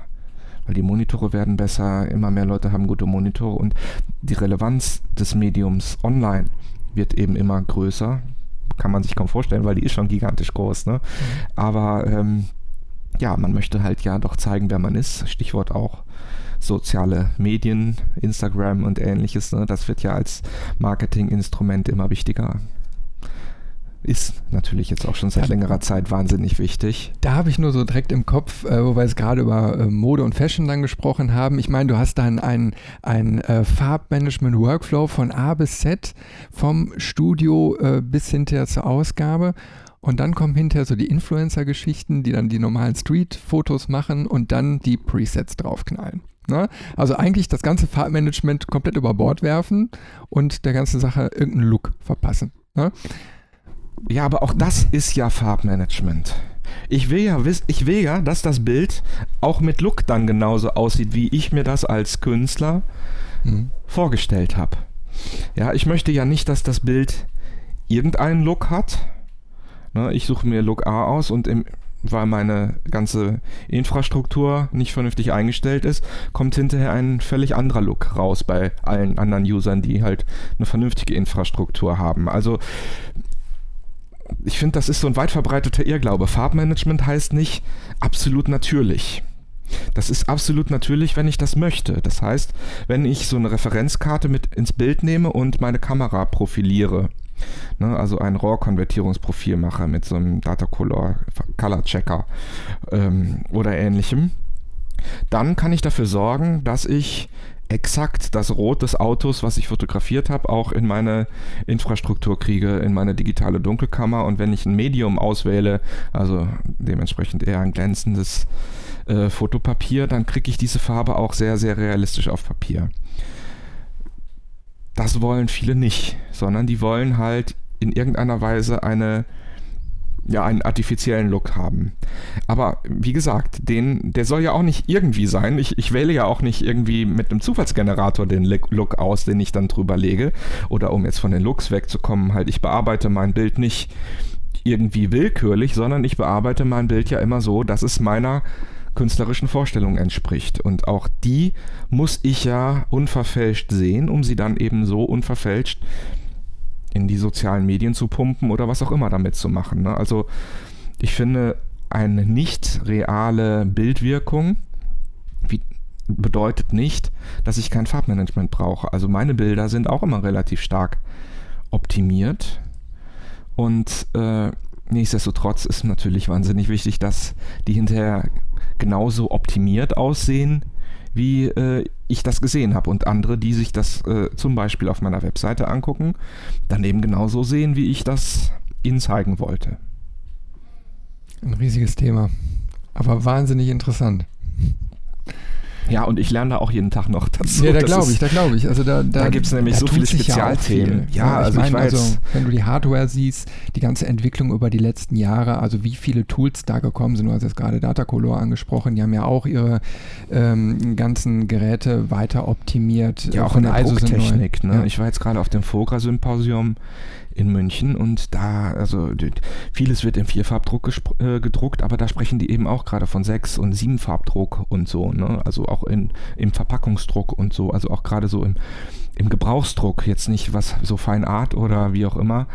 weil die Monitore werden besser, immer mehr Leute haben gute Monitore und die Relevanz des Mediums online wird eben immer größer. Kann man sich kaum vorstellen, weil die ist schon gigantisch groß. Ne? Mhm. Aber ähm, ja, man möchte halt ja doch zeigen, wer man ist. Stichwort auch soziale Medien, Instagram und ähnliches. Ne? Das wird ja als Marketinginstrument immer wichtiger ist natürlich jetzt auch schon seit längerer Zeit wahnsinnig wichtig. Da habe ich nur so direkt im Kopf, äh, wo wir jetzt gerade über äh, Mode und Fashion dann gesprochen haben. Ich meine, du hast dann ein, ein äh, Farbmanagement-Workflow von A bis Z, vom Studio äh, bis hinterher zur Ausgabe. Und dann kommen hinterher so die Influencer-Geschichten, die dann die normalen Street-Fotos machen und dann die Presets draufknallen. Ne? Also eigentlich das ganze Farbmanagement komplett über Bord werfen und der ganzen Sache irgendeinen Look verpassen. Ne? Ja, aber auch das ist ja Farbmanagement. Ich will ja ich will ja, dass das Bild auch mit Look dann genauso aussieht, wie ich mir das als Künstler mhm. vorgestellt habe. Ja, ich möchte ja nicht, dass das Bild irgendeinen Look hat. Ne, ich suche mir Look A aus und im, weil meine ganze Infrastruktur nicht vernünftig eingestellt ist, kommt hinterher ein völlig anderer Look raus bei allen anderen Usern, die halt eine vernünftige Infrastruktur haben. Also ich finde, das ist so ein weit verbreiteter Irrglaube. Farbmanagement heißt nicht absolut natürlich. Das ist absolut natürlich, wenn ich das möchte. Das heißt, wenn ich so eine Referenzkarte mit ins Bild nehme und meine Kamera profiliere, ne, also ein RAW-Konvertierungsprofil mache mit so einem Data Color, Color Checker ähm, oder ähnlichem, dann kann ich dafür sorgen, dass ich exakt das Rot des Autos, was ich fotografiert habe, auch in meine Infrastruktur kriege, in meine digitale Dunkelkammer. Und wenn ich ein Medium auswähle, also dementsprechend eher ein glänzendes äh, Fotopapier, dann kriege ich diese Farbe auch sehr, sehr realistisch auf Papier. Das wollen viele nicht, sondern die wollen halt in irgendeiner Weise eine ja, einen artifiziellen Look haben. Aber wie gesagt, den, der soll ja auch nicht irgendwie sein. Ich, ich wähle ja auch nicht irgendwie mit einem Zufallsgenerator den Look aus, den ich dann drüber lege. Oder um jetzt von den Looks wegzukommen, halt, ich bearbeite mein Bild nicht irgendwie willkürlich, sondern ich bearbeite mein Bild ja immer so, dass es meiner künstlerischen Vorstellung entspricht. Und auch die muss ich ja unverfälscht sehen, um sie dann eben so unverfälscht in die sozialen Medien zu pumpen oder was auch immer damit zu machen. Ne? Also ich finde, eine nicht reale Bildwirkung wie, bedeutet nicht, dass ich kein Farbmanagement brauche. Also meine Bilder sind auch immer relativ stark optimiert und äh, nichtsdestotrotz ist natürlich wahnsinnig wichtig, dass die hinterher genauso optimiert aussehen, wie äh, ich das gesehen habe. Und andere, die sich das äh, zum Beispiel auf meiner Webseite angucken, dann eben genauso sehen, wie ich das ihnen zeigen wollte. Ein riesiges Thema, aber wahnsinnig interessant. Ja, und ich lerne da auch jeden Tag noch dazu. Ja, da glaube ich, da glaube ich. Also da, da, da gibt es nämlich so viele Spezialthemen. Ja, ja, also ich, mein, ich also, wenn du die Hardware siehst, die ganze Entwicklung über die letzten Jahre, also wie viele Tools da gekommen sind, du hast jetzt gerade Datacolor angesprochen, die haben ja auch ihre ähm, ganzen Geräte weiter optimiert. Ja, auch in der Drucktechnik. Ne? Ja. Ich war jetzt gerade auf dem Fogra-Symposium in München und da, also vieles wird im Vierfarbdruck äh, gedruckt, aber da sprechen die eben auch gerade von Sechs- und Siebenfarbdruck und so, ne? Also auch in, im Verpackungsdruck und so, also auch gerade so im, im Gebrauchsdruck, jetzt nicht was so Fine Art oder wie auch immer,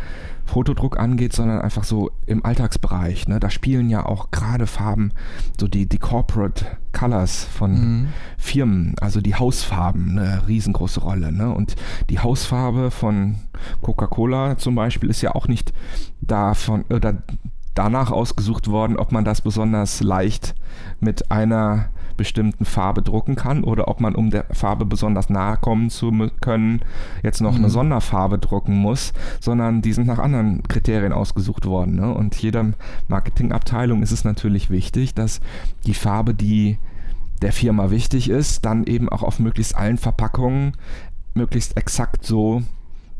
Fotodruck angeht, sondern einfach so im Alltagsbereich. Ne? Da spielen ja auch gerade Farben, so die, die Corporate Colors von mhm. Firmen, also die Hausfarben, eine riesengroße Rolle. Ne? Und die Hausfarbe von Coca-Cola zum Beispiel ist ja auch nicht davon oder danach ausgesucht worden, ob man das besonders leicht mit einer bestimmten Farbe drucken kann oder ob man, um der Farbe besonders nahe kommen zu können, jetzt noch mhm. eine Sonderfarbe drucken muss, sondern die sind nach anderen Kriterien ausgesucht worden. Ne? Und jeder Marketingabteilung ist es natürlich wichtig, dass die Farbe, die der Firma wichtig ist, dann eben auch auf möglichst allen Verpackungen möglichst exakt so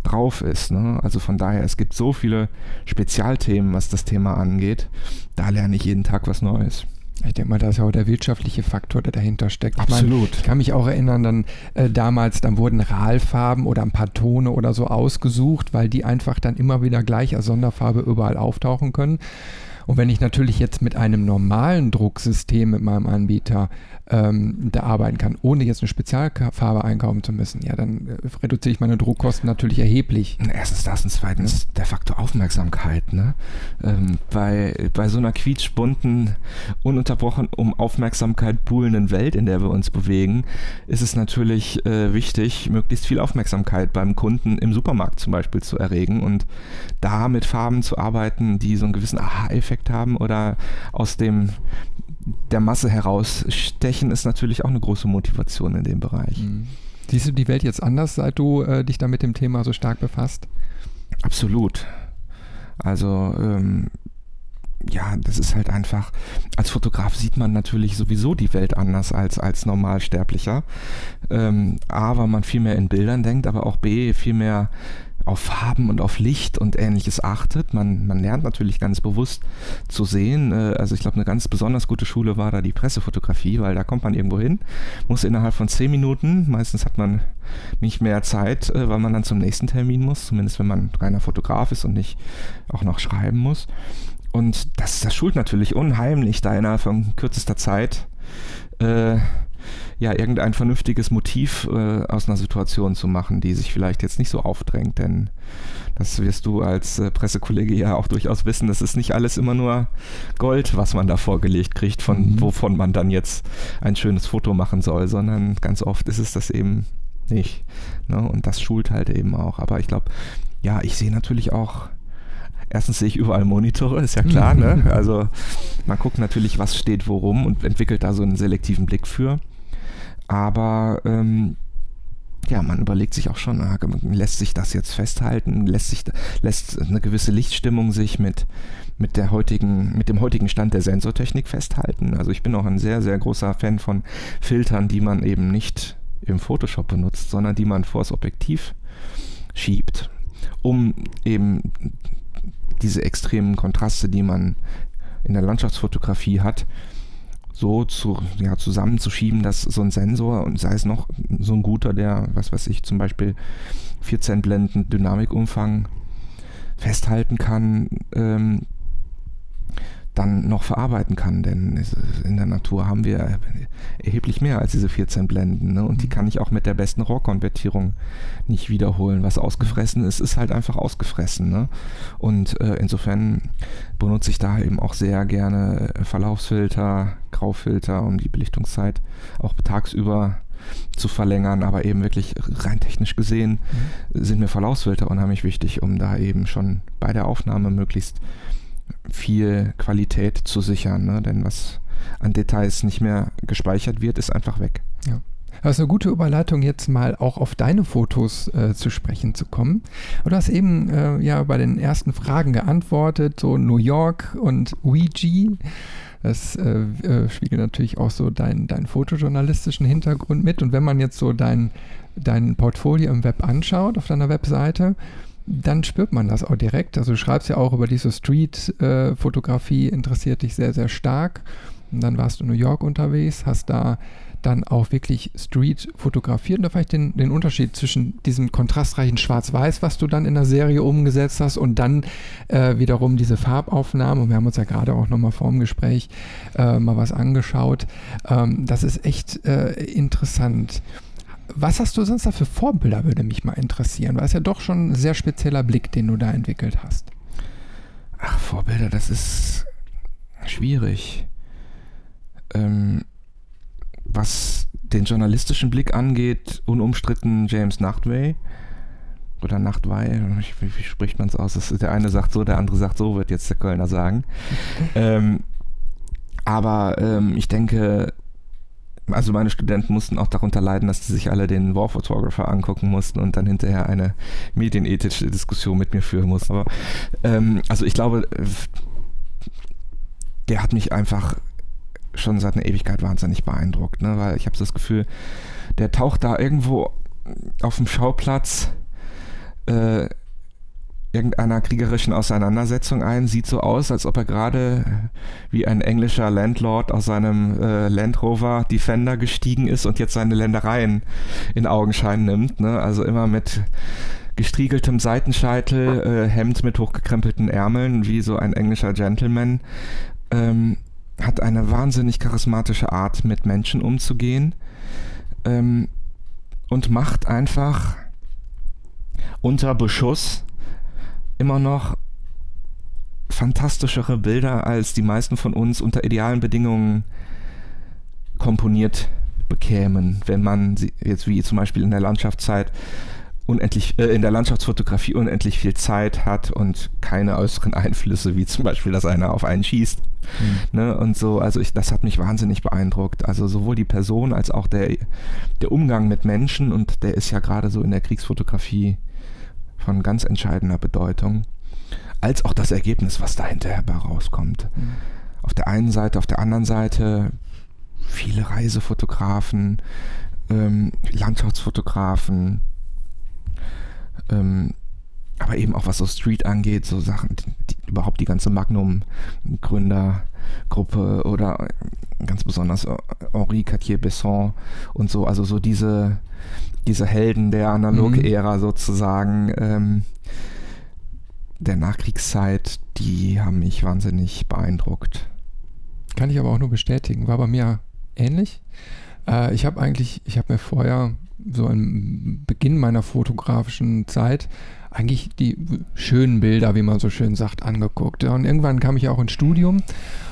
drauf ist. Ne? Also von daher, es gibt so viele Spezialthemen, was das Thema angeht. Da lerne ich jeden Tag was Neues. Ich denke mal, da ist ja auch der wirtschaftliche Faktor, der dahinter steckt. Absolut. Ich, ich kann mich auch erinnern, dann äh, damals, dann wurden Ralfarben oder ein paar Tone oder so ausgesucht, weil die einfach dann immer wieder gleich als Sonderfarbe überall auftauchen können. Und wenn ich natürlich jetzt mit einem normalen Drucksystem mit meinem Anbieter ähm, da arbeiten kann, ohne jetzt eine Spezialfarbe einkaufen zu müssen, ja, dann äh, reduziere ich meine Druckkosten natürlich erheblich. Erstens das und zweitens der Faktor Aufmerksamkeit. Ne? Ähm, bei, bei so einer quietschbunten, ununterbrochen um Aufmerksamkeit buhlenden Welt, in der wir uns bewegen, ist es natürlich äh, wichtig, möglichst viel Aufmerksamkeit beim Kunden im Supermarkt zum Beispiel zu erregen und da mit Farben zu arbeiten, die so einen gewissen Aha-Effekt haben oder aus dem der Masse herausstechen, ist natürlich auch eine große Motivation in dem Bereich. Mhm. Siehst du die Welt jetzt anders, seit du äh, dich da mit dem Thema so stark befasst? Absolut. Also ähm, ja, das ist halt einfach, als Fotograf sieht man natürlich sowieso die Welt anders als als Normalsterblicher. Ähm, A, weil man viel mehr in Bildern denkt, aber auch B, viel mehr auf Farben und auf Licht und ähnliches achtet. Man, man lernt natürlich ganz bewusst zu sehen. Äh, also ich glaube, eine ganz besonders gute Schule war da die Pressefotografie, weil da kommt man irgendwo hin, muss innerhalb von zehn Minuten, meistens hat man nicht mehr Zeit, äh, weil man dann zum nächsten Termin muss, zumindest wenn man reiner Fotograf ist und nicht auch noch schreiben muss. Und das, das schult natürlich unheimlich, da innerhalb von kürzester Zeit äh, ja, irgendein vernünftiges Motiv äh, aus einer Situation zu machen, die sich vielleicht jetzt nicht so aufdrängt. Denn das wirst du als äh, Pressekollege ja auch durchaus wissen, das ist nicht alles immer nur Gold, was man da vorgelegt kriegt, von mhm. wovon man dann jetzt ein schönes Foto machen soll, sondern ganz oft ist es das eben nicht. Ne? Und das schult halt eben auch. Aber ich glaube, ja, ich sehe natürlich auch Erstens sehe ich überall Monitore, ist ja klar. ne? Also man guckt natürlich, was steht worum und entwickelt da so einen selektiven Blick für. Aber ähm, ja, man überlegt sich auch schon, ah, lässt sich das jetzt festhalten, lässt sich lässt eine gewisse Lichtstimmung sich mit mit der heutigen mit dem heutigen Stand der Sensortechnik festhalten. Also ich bin auch ein sehr sehr großer Fan von Filtern, die man eben nicht im Photoshop benutzt, sondern die man vors Objektiv schiebt, um eben diese extremen Kontraste, die man in der Landschaftsfotografie hat, so zu, ja, zusammenzuschieben, dass so ein Sensor, und sei es noch so ein guter, der, was weiß ich, zum Beispiel 14 Blenden Dynamikumfang festhalten kann, ähm, dann noch verarbeiten kann. Denn in der Natur haben wir erheblich mehr als diese 14 Blenden. Ne? Und die mhm. kann ich auch mit der besten RAW-Konvertierung nicht wiederholen. Was ausgefressen ist, ist halt einfach ausgefressen. Ne? Und äh, insofern benutze ich da eben auch sehr gerne Verlaufsfilter, Graufilter, um die Belichtungszeit auch tagsüber zu verlängern, aber eben wirklich rein technisch gesehen mhm. sind mir Verlaufsfilter unheimlich wichtig, um da eben schon bei der Aufnahme möglichst viel Qualität zu sichern. Ne? Denn was an Details nicht mehr gespeichert wird, ist einfach weg. Ja. Das ist eine gute Überleitung, jetzt mal auch auf deine Fotos äh, zu sprechen zu kommen. Du hast eben äh, ja bei den ersten Fragen geantwortet, so New York und Ouija. Das äh, äh, spiegelt natürlich auch so deinen dein fotojournalistischen Hintergrund mit. Und wenn man jetzt so dein, dein Portfolio im Web anschaut, auf deiner Webseite, dann spürt man das auch direkt. Also du schreibst ja auch über diese Street-Fotografie, äh, interessiert dich sehr, sehr stark. Und dann warst du in New York unterwegs, hast da dann auch wirklich Street fotografiert. Und da vielleicht den, den Unterschied zwischen diesem kontrastreichen Schwarz-Weiß, was du dann in der Serie umgesetzt hast, und dann äh, wiederum diese Farbaufnahmen. Und wir haben uns ja gerade auch nochmal vor dem Gespräch äh, mal was angeschaut. Ähm, das ist echt äh, interessant. Was hast du sonst da für Vorbilder, würde mich mal interessieren. Weil es ja doch schon ein sehr spezieller Blick, den du da entwickelt hast. Ach, Vorbilder, das ist schwierig. Ähm, was den journalistischen Blick angeht, unumstritten James Nachtwey. Oder Nachtwey, wie, wie spricht man es aus? Das, der eine sagt so, der andere sagt so, wird jetzt der Kölner sagen. ähm, aber ähm, ich denke, also meine Studenten mussten auch darunter leiden, dass sie sich alle den War Photographer angucken mussten und dann hinterher eine medienethische Diskussion mit mir führen mussten. Aber ähm, also ich glaube, der hat mich einfach schon seit einer Ewigkeit wahnsinnig beeindruckt, ne? weil ich habe das Gefühl, der taucht da irgendwo auf dem Schauplatz äh, irgendeiner kriegerischen Auseinandersetzung ein. Sieht so aus, als ob er gerade wie ein englischer Landlord aus seinem äh, Land Rover Defender gestiegen ist und jetzt seine Ländereien in Augenschein nimmt. Ne? Also immer mit gestriegeltem Seitenscheitel, äh, Hemd mit hochgekrempelten Ärmeln, wie so ein englischer Gentleman. Ähm, hat eine wahnsinnig charismatische Art, mit Menschen umzugehen. Ähm, und macht einfach unter Beschuss immer noch fantastischere Bilder, als die meisten von uns unter idealen Bedingungen komponiert bekämen, wenn man sie jetzt wie zum Beispiel in der Landschaftszeit unendlich äh, in der Landschaftsfotografie unendlich viel Zeit hat und keine äußeren Einflüsse, wie zum Beispiel, dass einer auf einen schießt. Mhm. Ne, und so, also ich, das hat mich wahnsinnig beeindruckt. Also sowohl die Person als auch der, der Umgang mit Menschen und der ist ja gerade so in der Kriegsfotografie von ganz entscheidender Bedeutung als auch das Ergebnis, was da hinterher rauskommt. Mhm. Auf der einen Seite, auf der anderen Seite viele Reisefotografen, ähm, Landschaftsfotografen, ähm, aber eben auch was so Street angeht, so Sachen, die, die, überhaupt die ganze Magnum-Gründergruppe oder ganz besonders Henri Cartier-Besson und so, also so diese, diese Helden der Analog-Ära mhm. sozusagen. Ähm, der Nachkriegszeit, die haben mich wahnsinnig beeindruckt. Kann ich aber auch nur bestätigen. War bei mir ähnlich. Äh, ich habe eigentlich, ich habe mir vorher so am Beginn meiner fotografischen Zeit eigentlich die schönen Bilder, wie man so schön sagt, angeguckt. Und irgendwann kam ich auch ins Studium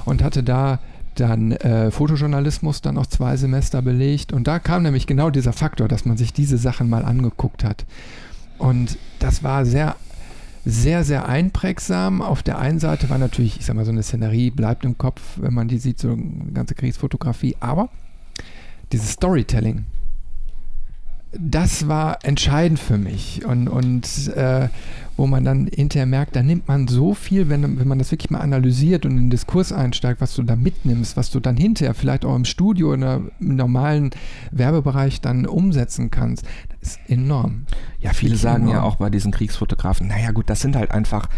und hatte da dann äh, Fotojournalismus dann auch zwei Semester belegt. Und da kam nämlich genau dieser Faktor, dass man sich diese Sachen mal angeguckt hat. Und das war sehr sehr, sehr einprägsam. Auf der einen Seite war natürlich, ich sag mal, so eine Szenerie bleibt im Kopf, wenn man die sieht, so eine ganze Kriegsfotografie. Aber dieses Storytelling, das war entscheidend für mich. Und, und äh, wo man dann hinterher merkt, da nimmt man so viel, wenn, wenn man das wirklich mal analysiert und in den Diskurs einsteigt, was du da mitnimmst, was du dann hinterher vielleicht auch im Studio oder im normalen Werbebereich dann umsetzen kannst. ist enorm. Ja, viele sagen enorm. ja auch bei diesen Kriegsfotografen, naja gut, das sind halt einfach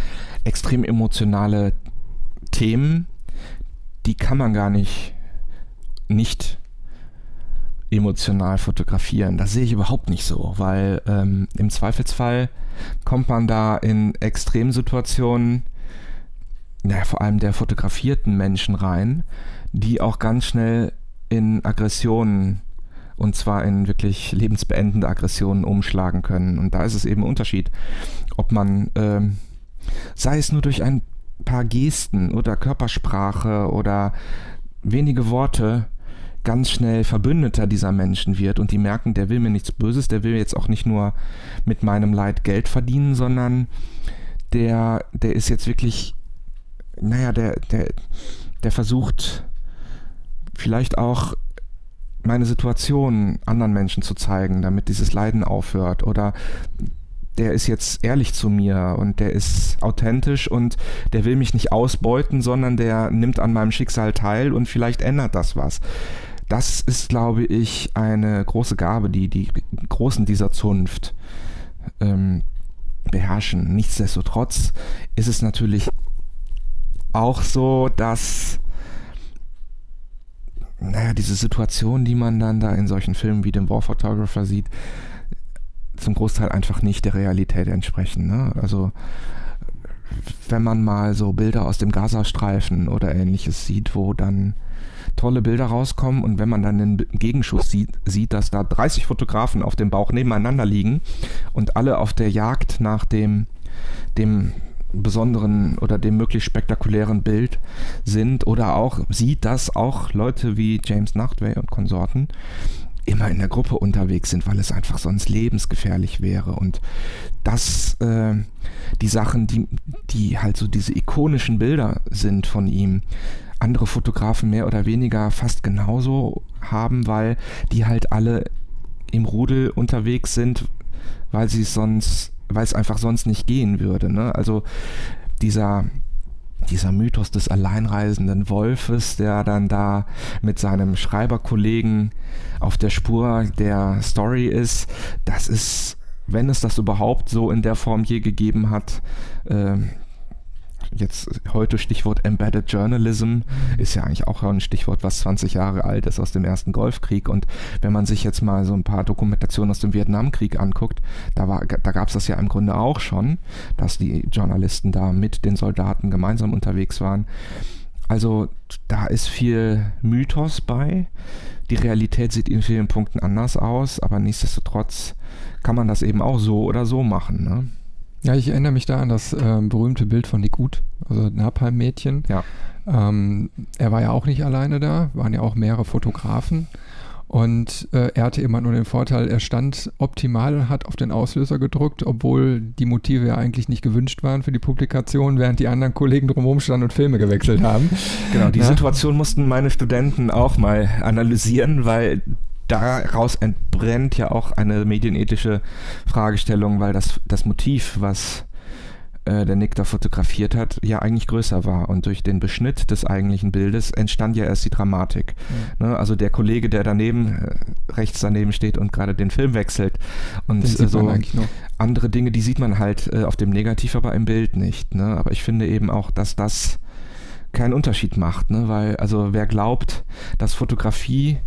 extrem emotionale Themen, die kann man gar nicht nicht emotional fotografieren. Das sehe ich überhaupt nicht so, weil ähm, im Zweifelsfall kommt man da in Extremsituationen, naja, vor allem der fotografierten Menschen rein, die auch ganz schnell in Aggressionen und zwar in wirklich lebensbeendende Aggressionen umschlagen können. Und da ist es eben ein Unterschied, ob man, ähm, sei es nur durch ein paar Gesten oder Körpersprache oder wenige Worte, ganz schnell Verbündeter dieser Menschen wird und die merken, der will mir nichts Böses, der will jetzt auch nicht nur mit meinem Leid Geld verdienen, sondern der, der ist jetzt wirklich, naja, der, der, der versucht vielleicht auch meine Situation anderen Menschen zu zeigen, damit dieses Leiden aufhört. Oder der ist jetzt ehrlich zu mir und der ist authentisch und der will mich nicht ausbeuten, sondern der nimmt an meinem Schicksal teil und vielleicht ändert das was das ist, glaube ich, eine große Gabe, die die Großen dieser Zunft ähm, beherrschen. Nichtsdestotrotz ist es natürlich auch so, dass naja, diese Situation, die man dann da in solchen Filmen wie dem War Photographer sieht, zum Großteil einfach nicht der Realität entsprechen. Ne? Also wenn man mal so Bilder aus dem Gazastreifen oder ähnliches sieht, wo dann tolle Bilder rauskommen und wenn man dann den Gegenschuss sieht, sieht, dass da 30 Fotografen auf dem Bauch nebeneinander liegen und alle auf der Jagd nach dem, dem besonderen oder dem möglichst spektakulären Bild sind oder auch sieht, dass auch Leute wie James Nachtwey und Konsorten immer in der Gruppe unterwegs sind, weil es einfach sonst lebensgefährlich wäre. Und das, äh, die Sachen, die, die halt so diese ikonischen Bilder sind von ihm, andere Fotografen mehr oder weniger fast genauso haben, weil die halt alle im Rudel unterwegs sind, weil sie sonst, weil es einfach sonst nicht gehen würde. Ne? Also dieser dieser Mythos des alleinreisenden Wolfes, der dann da mit seinem Schreiberkollegen auf der Spur der Story ist, das ist, wenn es das überhaupt so in der Form je gegeben hat, äh, jetzt heute Stichwort Embedded Journalism mhm. ist ja eigentlich auch ein Stichwort, was 20 Jahre alt ist aus dem ersten Golfkrieg. Und wenn man sich jetzt mal so ein paar Dokumentationen aus dem Vietnamkrieg anguckt, da, da gab es das ja im Grunde auch schon, dass die Journalisten da mit den Soldaten gemeinsam unterwegs waren. Also da ist viel Mythos bei. Die Realität sieht in vielen Punkten anders aus, aber nichtsdestotrotz kann man das eben auch so oder so machen. Ne? Ja, ich erinnere mich da an das äh, berühmte Bild von Nick Gut, also Napalm-Mädchen. Ja. Ähm, er war ja auch nicht alleine da, waren ja auch mehrere Fotografen. Und äh, er hatte immer nur den Vorteil, er stand optimal und hat auf den Auslöser gedrückt, obwohl die Motive ja eigentlich nicht gewünscht waren für die Publikation, während die anderen Kollegen drumherum standen und Filme gewechselt haben. Genau, die ja? Situation mussten meine Studenten auch mal analysieren, weil daraus entbrennt ja auch eine medienethische Fragestellung, weil das, das Motiv, was äh, der Nick da fotografiert hat, ja eigentlich größer war. Und durch den Beschnitt des eigentlichen Bildes entstand ja erst die Dramatik. Mhm. Ne? Also der Kollege, der daneben, äh, rechts daneben steht und gerade den Film wechselt. Und äh, so andere Dinge, die sieht man halt äh, auf dem Negativ, aber im Bild nicht. Ne? Aber ich finde eben auch, dass das keinen Unterschied macht, ne? weil also wer glaubt, dass Fotografie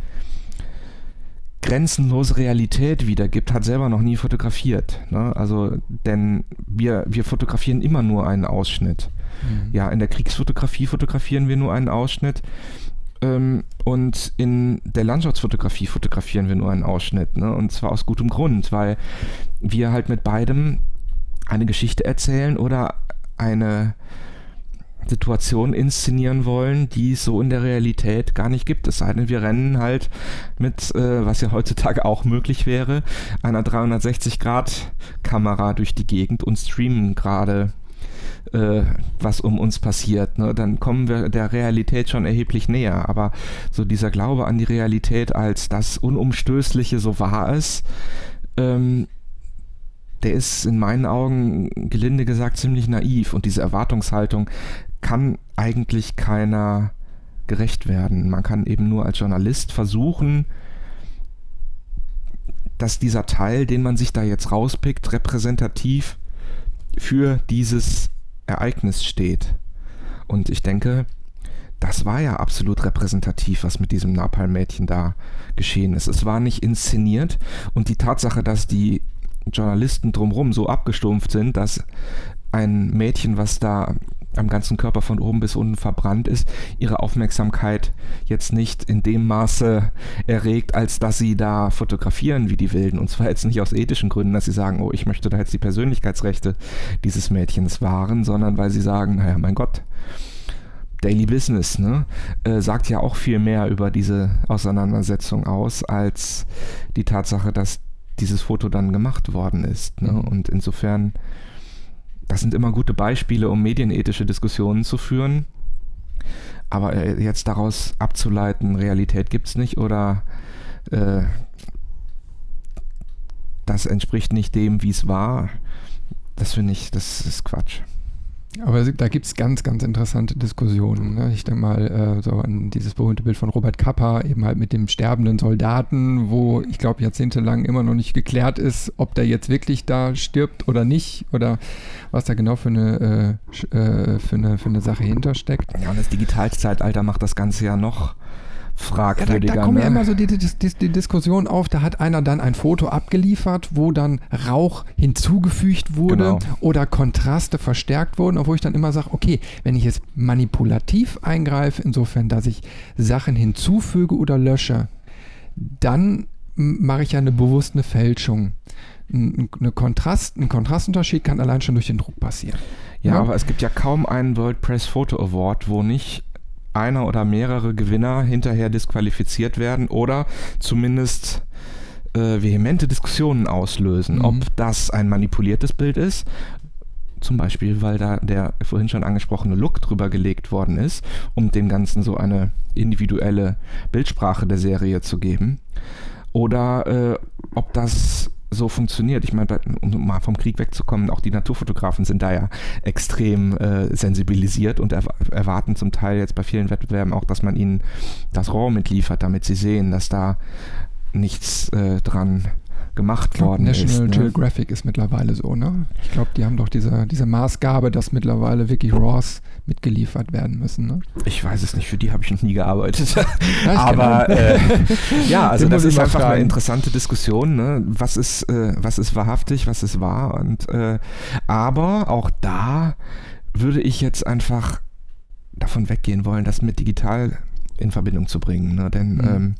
grenzenlose Realität wiedergibt, hat selber noch nie fotografiert. Ne? Also, denn wir, wir fotografieren immer nur einen Ausschnitt. Mhm. Ja, in der Kriegsfotografie fotografieren wir nur einen Ausschnitt. Ähm, und in der Landschaftsfotografie fotografieren wir nur einen Ausschnitt. Ne? Und zwar aus gutem Grund, weil wir halt mit beidem eine Geschichte erzählen oder eine Situationen inszenieren wollen, die es so in der Realität gar nicht gibt. Es sei denn, wir rennen halt mit, äh, was ja heutzutage auch möglich wäre, einer 360-Grad-Kamera durch die Gegend und streamen gerade äh, was um uns passiert, ne? dann kommen wir der Realität schon erheblich näher. Aber so dieser Glaube an die Realität als das Unumstößliche, so wahr ist, ähm, der ist in meinen Augen gelinde gesagt ziemlich naiv und diese Erwartungshaltung, kann eigentlich keiner gerecht werden. Man kann eben nur als Journalist versuchen, dass dieser Teil, den man sich da jetzt rauspickt, repräsentativ für dieses Ereignis steht. Und ich denke, das war ja absolut repräsentativ, was mit diesem Napalm-Mädchen da geschehen ist. Es war nicht inszeniert und die Tatsache, dass die Journalisten drumherum so abgestumpft sind, dass ein Mädchen, was da am ganzen Körper von oben bis unten verbrannt ist, ihre Aufmerksamkeit jetzt nicht in dem Maße erregt, als dass sie da fotografieren wie die Wilden. Und zwar jetzt nicht aus ethischen Gründen, dass sie sagen, oh, ich möchte da jetzt die Persönlichkeitsrechte dieses Mädchens wahren, sondern weil sie sagen, naja, mein Gott, Daily Business, ne, äh, sagt ja auch viel mehr über diese Auseinandersetzung aus, als die Tatsache, dass dieses Foto dann gemacht worden ist. Ne? Mhm. Und insofern das sind immer gute Beispiele, um medienethische Diskussionen zu führen. Aber äh, jetzt daraus abzuleiten, Realität gibt es nicht oder äh, das entspricht nicht dem, wie es war, das finde ich, das ist Quatsch. Aber da gibt es ganz, ganz interessante Diskussionen. Ne? Ich denke mal äh, so an dieses berühmte Bild von Robert Kappa, eben halt mit dem sterbenden Soldaten, wo ich glaube jahrzehntelang immer noch nicht geklärt ist, ob der jetzt wirklich da stirbt oder nicht oder was da genau für eine, äh, äh für eine, für eine Sache hintersteckt. Ja, und das Digitalzeitalter macht das Ganze ja noch fragwürdiger. Ja, da, da kommen ne? ja immer so die, die, die, die, Diskussion auf, da hat einer dann ein Foto abgeliefert, wo dann Rauch hinzugefügt wurde genau. oder Kontraste verstärkt wurden, obwohl ich dann immer sage, okay, wenn ich jetzt manipulativ eingreife, insofern, dass ich Sachen hinzufüge oder lösche, dann mache ich ja eine bewusste Fälschung. Eine Kontrast, ein Kontrastunterschied kann allein schon durch den Druck passieren. Ja, ja, aber es gibt ja kaum einen World Press Photo Award, wo nicht einer oder mehrere Gewinner hinterher disqualifiziert werden oder zumindest äh, vehemente Diskussionen auslösen, mhm. ob das ein manipuliertes Bild ist. Zum Beispiel, weil da der vorhin schon angesprochene Look drüber gelegt worden ist, um dem Ganzen so eine individuelle Bildsprache der Serie zu geben. Oder äh, ob das so funktioniert. Ich meine, um mal vom Krieg wegzukommen, auch die Naturfotografen sind da ja extrem äh, sensibilisiert und er, erwarten zum Teil jetzt bei vielen Wettbewerben auch, dass man ihnen das RAW mitliefert, damit sie sehen, dass da nichts äh, dran gemacht worden National ist. National ne? Geographic ist mittlerweile so, ne? Ich glaube, die haben doch diese, diese Maßgabe, dass mittlerweile wirklich RAWs mitgeliefert werden müssen. Ne? Ich weiß es nicht, für die habe ich noch nie gearbeitet. Ja, Aber äh, ja, also das ist einfach fragen. eine interessante Diskussion. Ne? Was, ist, äh, was ist wahrhaftig, was ist wahr? Und, äh, aber auch da würde ich jetzt einfach davon weggehen wollen, das mit digital in Verbindung zu bringen. Ne? Denn mhm. ähm,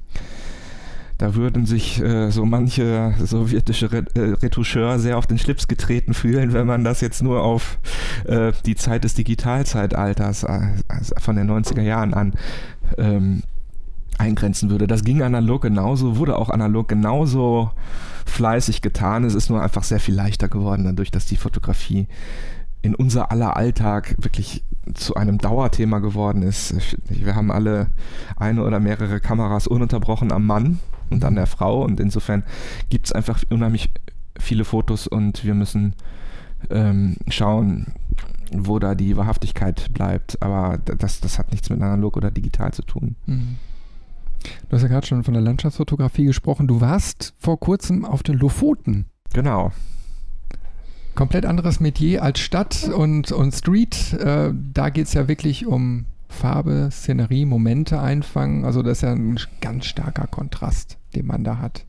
da würden sich äh, so manche sowjetische äh, Retoucheur sehr auf den Schlips getreten fühlen, wenn man das jetzt nur auf äh, die Zeit des Digitalzeitalters äh, also von den 90er Jahren an ähm, eingrenzen würde. Das ging analog genauso, wurde auch analog genauso fleißig getan. Es ist nur einfach sehr viel leichter geworden, dadurch, dass die Fotografie in unser aller Alltag wirklich zu einem Dauerthema geworden ist. Wir haben alle eine oder mehrere Kameras ununterbrochen am Mann und an der Frau. Und insofern gibt es einfach unheimlich viele Fotos und wir müssen ähm, schauen, wo da die Wahrhaftigkeit bleibt. Aber das, das hat nichts mit analog oder digital zu tun. Mhm. Du hast ja gerade schon von der Landschaftsfotografie gesprochen. Du warst vor kurzem auf den Lofoten. Genau. Komplett anderes Metier als Stadt und, und Street. Äh, da geht es ja wirklich um Farbe, Szenerie, Momente einfangen. Also das ist ja ein ganz starker Kontrast, den man da hat.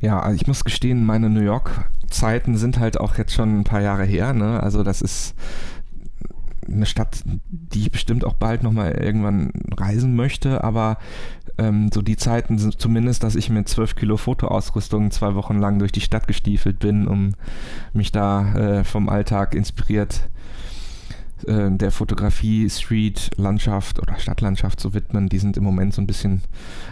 Ja, also ich muss gestehen, meine New York-Zeiten sind halt auch jetzt schon ein paar Jahre her. Ne? Also das ist eine Stadt, die ich bestimmt auch bald nochmal irgendwann reisen möchte, aber ähm, so die Zeiten sind zumindest, dass ich mit 12 Kilo Fotoausrüstung zwei Wochen lang durch die Stadt gestiefelt bin, um mich da äh, vom Alltag inspiriert äh, der Fotografie, Street, Landschaft oder Stadtlandschaft zu widmen, die sind im Moment so ein bisschen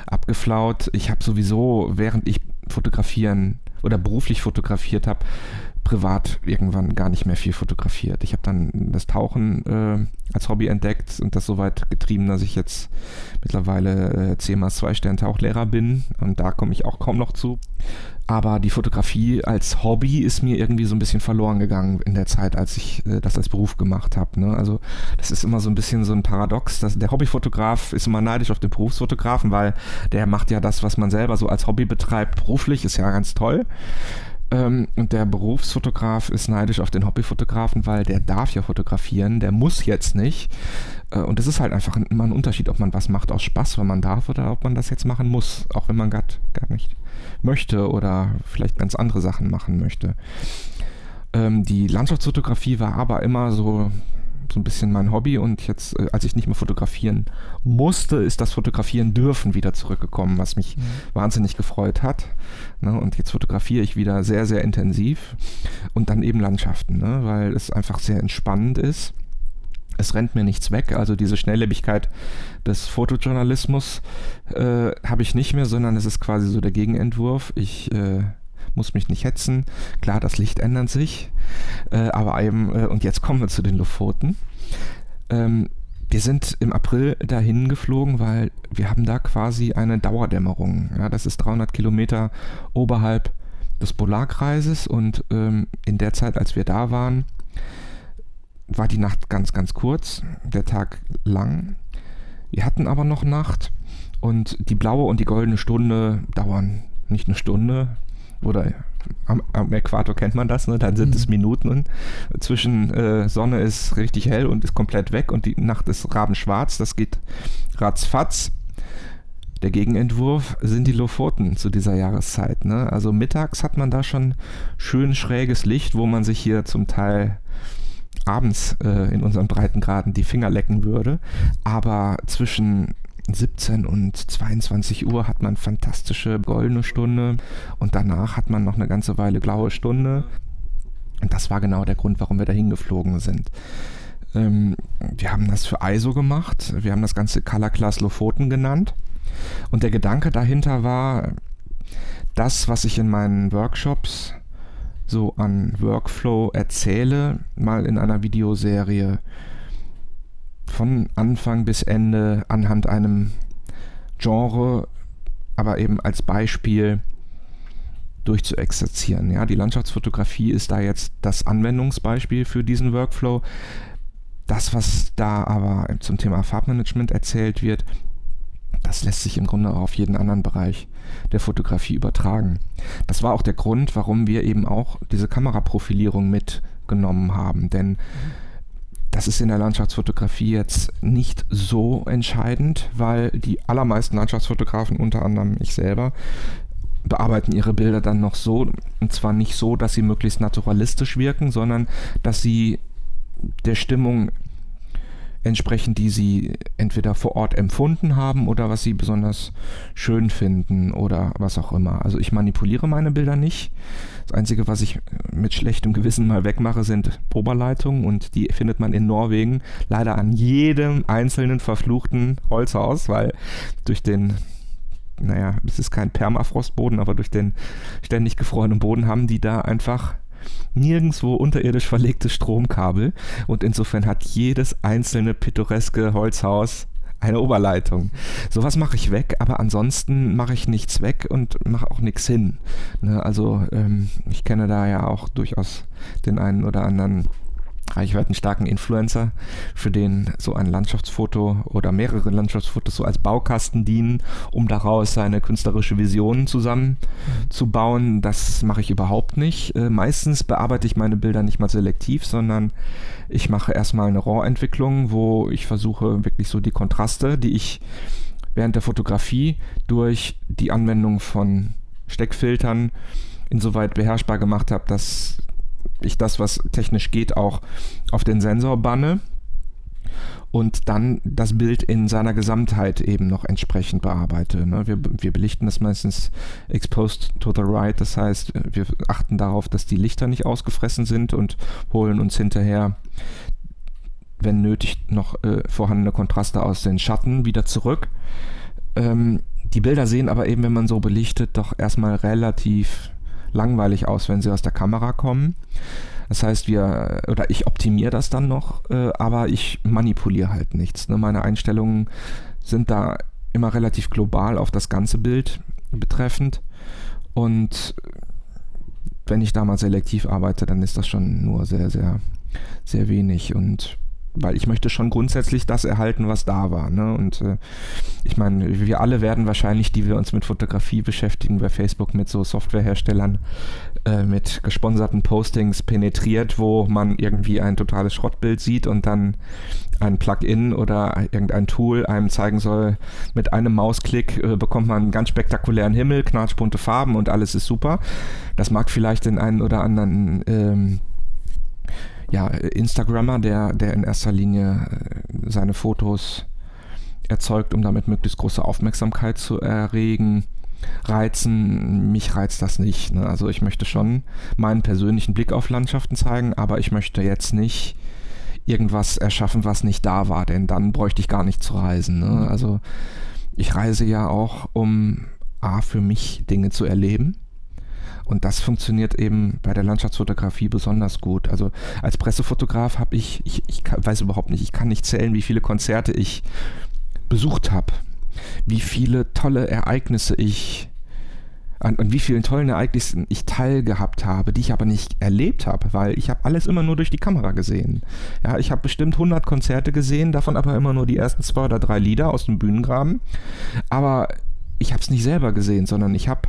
abgeflaut. Ich habe sowieso, während ich fotografieren oder beruflich fotografiert habe, privat irgendwann gar nicht mehr viel fotografiert. Ich habe dann das Tauchen äh, als Hobby entdeckt und das so weit getrieben, dass ich jetzt mittlerweile äh, 10 mal 2 Stern Tauchlehrer bin und da komme ich auch kaum noch zu. Aber die Fotografie als Hobby ist mir irgendwie so ein bisschen verloren gegangen in der Zeit, als ich äh, das als Beruf gemacht habe. Ne? Also das ist immer so ein bisschen so ein Paradox. Dass der Hobbyfotograf ist immer neidisch auf den Berufsfotografen, weil der macht ja das, was man selber so als Hobby betreibt, beruflich, ist ja ganz toll. Ähm, und der Berufsfotograf ist neidisch auf den Hobbyfotografen, weil der darf ja fotografieren, der muss jetzt nicht. Äh, und es ist halt einfach immer ein Unterschied, ob man was macht aus Spaß, wenn man darf, oder ob man das jetzt machen muss, auch wenn man gar, nicht möchte oder vielleicht ganz andere Sachen machen möchte. Ähm, die Landschaftsfotografie war aber immer so so ein bisschen mein Hobby und jetzt, äh, als ich nicht mehr fotografieren musste, ist das Fotografieren dürfen wieder zurückgekommen, was mich mhm. wahnsinnig gefreut hat. Ne? Und jetzt fotografiere ich wieder sehr, sehr intensiv und dann eben Landschaften, ne? weil es einfach sehr entspannend ist. Es rennt mir nichts weg, also diese Schnelllebigkeit des Fotojournalismus äh, habe ich nicht mehr, sondern es ist quasi so der Gegenentwurf. Ich äh, muss mich nicht hetzen. Klar, das Licht ändert sich. Äh, aber eben, äh, und jetzt kommen wir zu den Lofoten. Ähm, wir sind im April dahin geflogen, weil wir haben da quasi eine Dauerdämmerung. Ja, das ist 300 Kilometer oberhalb des Polarkreises und ähm, in der Zeit, als wir da waren, war die Nacht ganz, ganz kurz, der Tag lang. Wir hatten aber noch Nacht und die blaue und die goldene Stunde dauern nicht eine Stunde, oder am, am, Äquator kennt man das, ne? dann sind mhm. es Minuten und zwischen äh, Sonne ist richtig hell und ist komplett weg und die Nacht ist rabenschwarz, das geht ratzfatz. Der Gegenentwurf sind die Lofoten zu dieser Jahreszeit. Ne? Also mittags hat man da schon schön schräges Licht, wo man sich hier zum Teil abends äh, in unseren Breitengraden die Finger lecken würde. Aber zwischen 17 und 22 Uhr hat man fantastische goldene Stunde und danach hat man noch eine ganze Weile blaue Stunde. Und das war genau der Grund, warum wir da hingeflogen sind. Ähm, wir haben das für ISO gemacht. Wir haben das Ganze Color Class Lofoten genannt. Und der Gedanke dahinter war, das, was ich in meinen Workshops so an Workflow erzähle, mal in einer Videoserie von Anfang bis Ende anhand einem Genre, aber eben als Beispiel durchzuexerzieren. Ja, die Landschaftsfotografie ist da jetzt das Anwendungsbeispiel für diesen Workflow. Das, was da aber zum Thema Farbmanagement erzählt wird, das lässt sich im Grunde auch auf jeden anderen Bereich der Fotografie übertragen. Das war auch der Grund, warum wir eben auch diese Kameraprofilierung mitgenommen haben. Denn mhm das ist in der Landschaftsfotografie jetzt nicht so entscheidend, weil die allermeisten Landschaftsfotografen, unter anderem ich selber, bearbeiten ihre Bilder dann noch so, und zwar nicht so, dass sie möglichst naturalistisch wirken, sondern dass sie der Stimmung entsprechen, die sie entweder vor Ort empfunden haben oder was sie besonders schön finden oder was auch immer. Also ich manipuliere meine Bilder nicht. Das Einzige, was ich mit schlechtem Gewissen mal wegmache, sind Oberleitungen und die findet man in Norwegen leider an jedem einzelnen verfluchten Holzhaus, weil durch den naja, es ist kein Permafrostboden, aber durch den ständig gefrorenen Boden haben die da einfach nirgendwo unterirdisch verlegte Stromkabel. Und insofern hat jedes einzelne pittoreske Holzhaus eine Oberleitung. Sowas mache ich weg, aber ansonsten mache ich nichts weg und mache auch nichts hin. Ne, also ähm, ich kenne da ja auch durchaus den einen oder anderen reichweitenstarken Influencer, für den so ein Landschaftsfoto oder mehrere Landschaftsfotos so als Baukasten dienen, um daraus seine künstlerische Vision zusammenzubauen. Das mache ich überhaupt nicht. Äh, meistens bearbeite ich meine Bilder nicht mal selektiv, sondern ich mache erstmal eine RAW-Entwicklung, wo ich versuche wirklich so die Kontraste, die ich während der Fotografie durch die Anwendung von Steckfiltern insoweit beherrschbar gemacht habe, dass ich das, was technisch geht, auch auf den Sensor banne und dann das Bild in seiner Gesamtheit eben noch entsprechend bearbeite. Ne? Wir, wir belichten das meistens exposed to the right, das heißt, wir achten darauf, dass die Lichter nicht ausgefressen sind und holen uns hinterher, wenn nötig, noch äh, vorhandene Kontraste aus den Schatten wieder zurück. Ähm, die Bilder sehen aber eben, wenn man so belichtet, doch erstmal relativ langweilig aus, wenn sie aus der Kamera kommen. Das heißt, wir oder ich optimiere das dann noch, äh, aber ich manipuliere halt nichts. Ne? Meine Einstellungen sind da immer relativ global auf das ganze Bild betreffend. Und wenn ich da mal selektiv arbeite, dann ist das schon nur sehr, sehr, sehr wenig. Und weil ich möchte schon grundsätzlich das erhalten, was da war. Ne? Und äh, ich meine, wir alle werden wahrscheinlich, die wir uns mit Fotografie beschäftigen, bei Facebook mit so Softwareherstellern, äh, mit gesponserten Postings penetriert, wo man irgendwie ein totales Schrottbild sieht und dann ein Plugin oder irgendein Tool einem zeigen soll, mit einem Mausklick äh, bekommt man einen ganz spektakulären Himmel, knatschbunte Farben und alles ist super. Das mag vielleicht den einen oder anderen ähm, ja, Instagrammer, der, der in erster Linie äh, seine Fotos erzeugt, um damit möglichst große Aufmerksamkeit zu erregen, reizen. Mich reizt das nicht. Ne? Also ich möchte schon meinen persönlichen Blick auf Landschaften zeigen, aber ich möchte jetzt nicht irgendwas erschaffen, was nicht da war, denn dann bräuchte ich gar nicht zu reisen. Ne? Mhm. Also ich reise ja auch, um A, für mich Dinge zu erleben und das funktioniert eben bei der Landschaftsfotografie besonders gut. Also als Pressefotograf habe ich, ich, ich weiß überhaupt nicht, ich kann nicht zählen, wie viele Konzerte ich besucht habe, wie viele tolle Ereignisse ich an, an, wie vielen tollen Ereignissen ich teilgehabt habe, die ich aber nicht erlebt habe, weil ich habe alles immer nur durch die Kamera gesehen. Ja, ich habe bestimmt 100 Konzerte gesehen, davon aber immer nur die ersten zwei oder drei Lieder aus dem Bühnengraben. Aber ich habe es nicht selber gesehen, sondern ich habe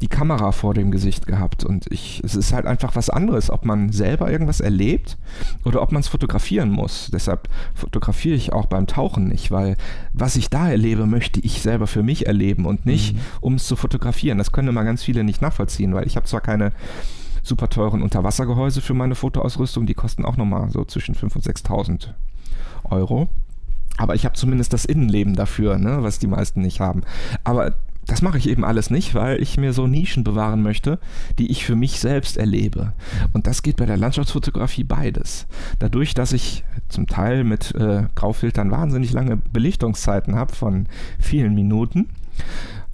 die Kamera vor dem Gesicht gehabt. Und ich, es ist halt einfach was anderes, ob man selber irgendwas erlebt oder ob man es fotografieren muss. Deshalb fotografiere ich auch beim Tauchen nicht, weil was ich da erlebe, möchte ich selber für mich erleben und nicht, mhm. um es zu fotografieren. Das können immer ganz viele nicht nachvollziehen, weil ich habe zwar keine super teuren Unterwassergehäuse für meine Fotoausrüstung, die kosten auch nochmal so zwischen 5.000 und 6.000 Euro. Aber ich habe zumindest das Innenleben dafür, ne, was die meisten nicht haben. Aber das mache ich eben alles nicht, weil ich mir so Nischen bewahren möchte, die ich für mich selbst erlebe. Und das geht bei der Landschaftsfotografie beides. Dadurch, dass ich zum Teil mit äh, Graufiltern wahnsinnig lange Belichtungszeiten habe von vielen Minuten,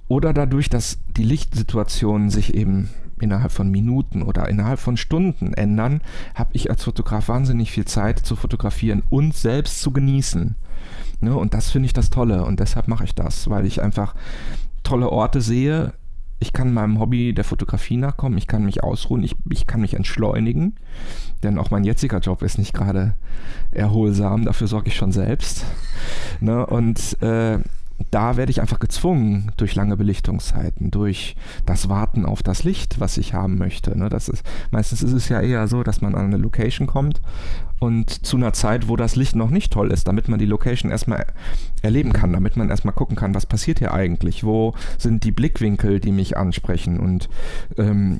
oder dadurch, dass die Lichtsituationen sich eben innerhalb von Minuten oder innerhalb von Stunden ändern, habe ich als Fotograf wahnsinnig viel Zeit zu fotografieren und selbst zu genießen. Ne, und das finde ich das Tolle und deshalb mache ich das, weil ich einfach tolle Orte sehe. Ich kann meinem Hobby der Fotografie nachkommen, ich kann mich ausruhen, ich, ich kann mich entschleunigen, denn auch mein jetziger Job ist nicht gerade erholsam, dafür sorge ich schon selbst. Ne? Und äh, da werde ich einfach gezwungen durch lange Belichtungszeiten, durch das Warten auf das Licht, was ich haben möchte. Ne? Das ist, meistens ist es ja eher so, dass man an eine Location kommt und zu einer Zeit, wo das Licht noch nicht toll ist, damit man die Location erstmal erleben kann, damit man erstmal gucken kann, was passiert hier eigentlich, wo sind die Blickwinkel, die mich ansprechen und ähm,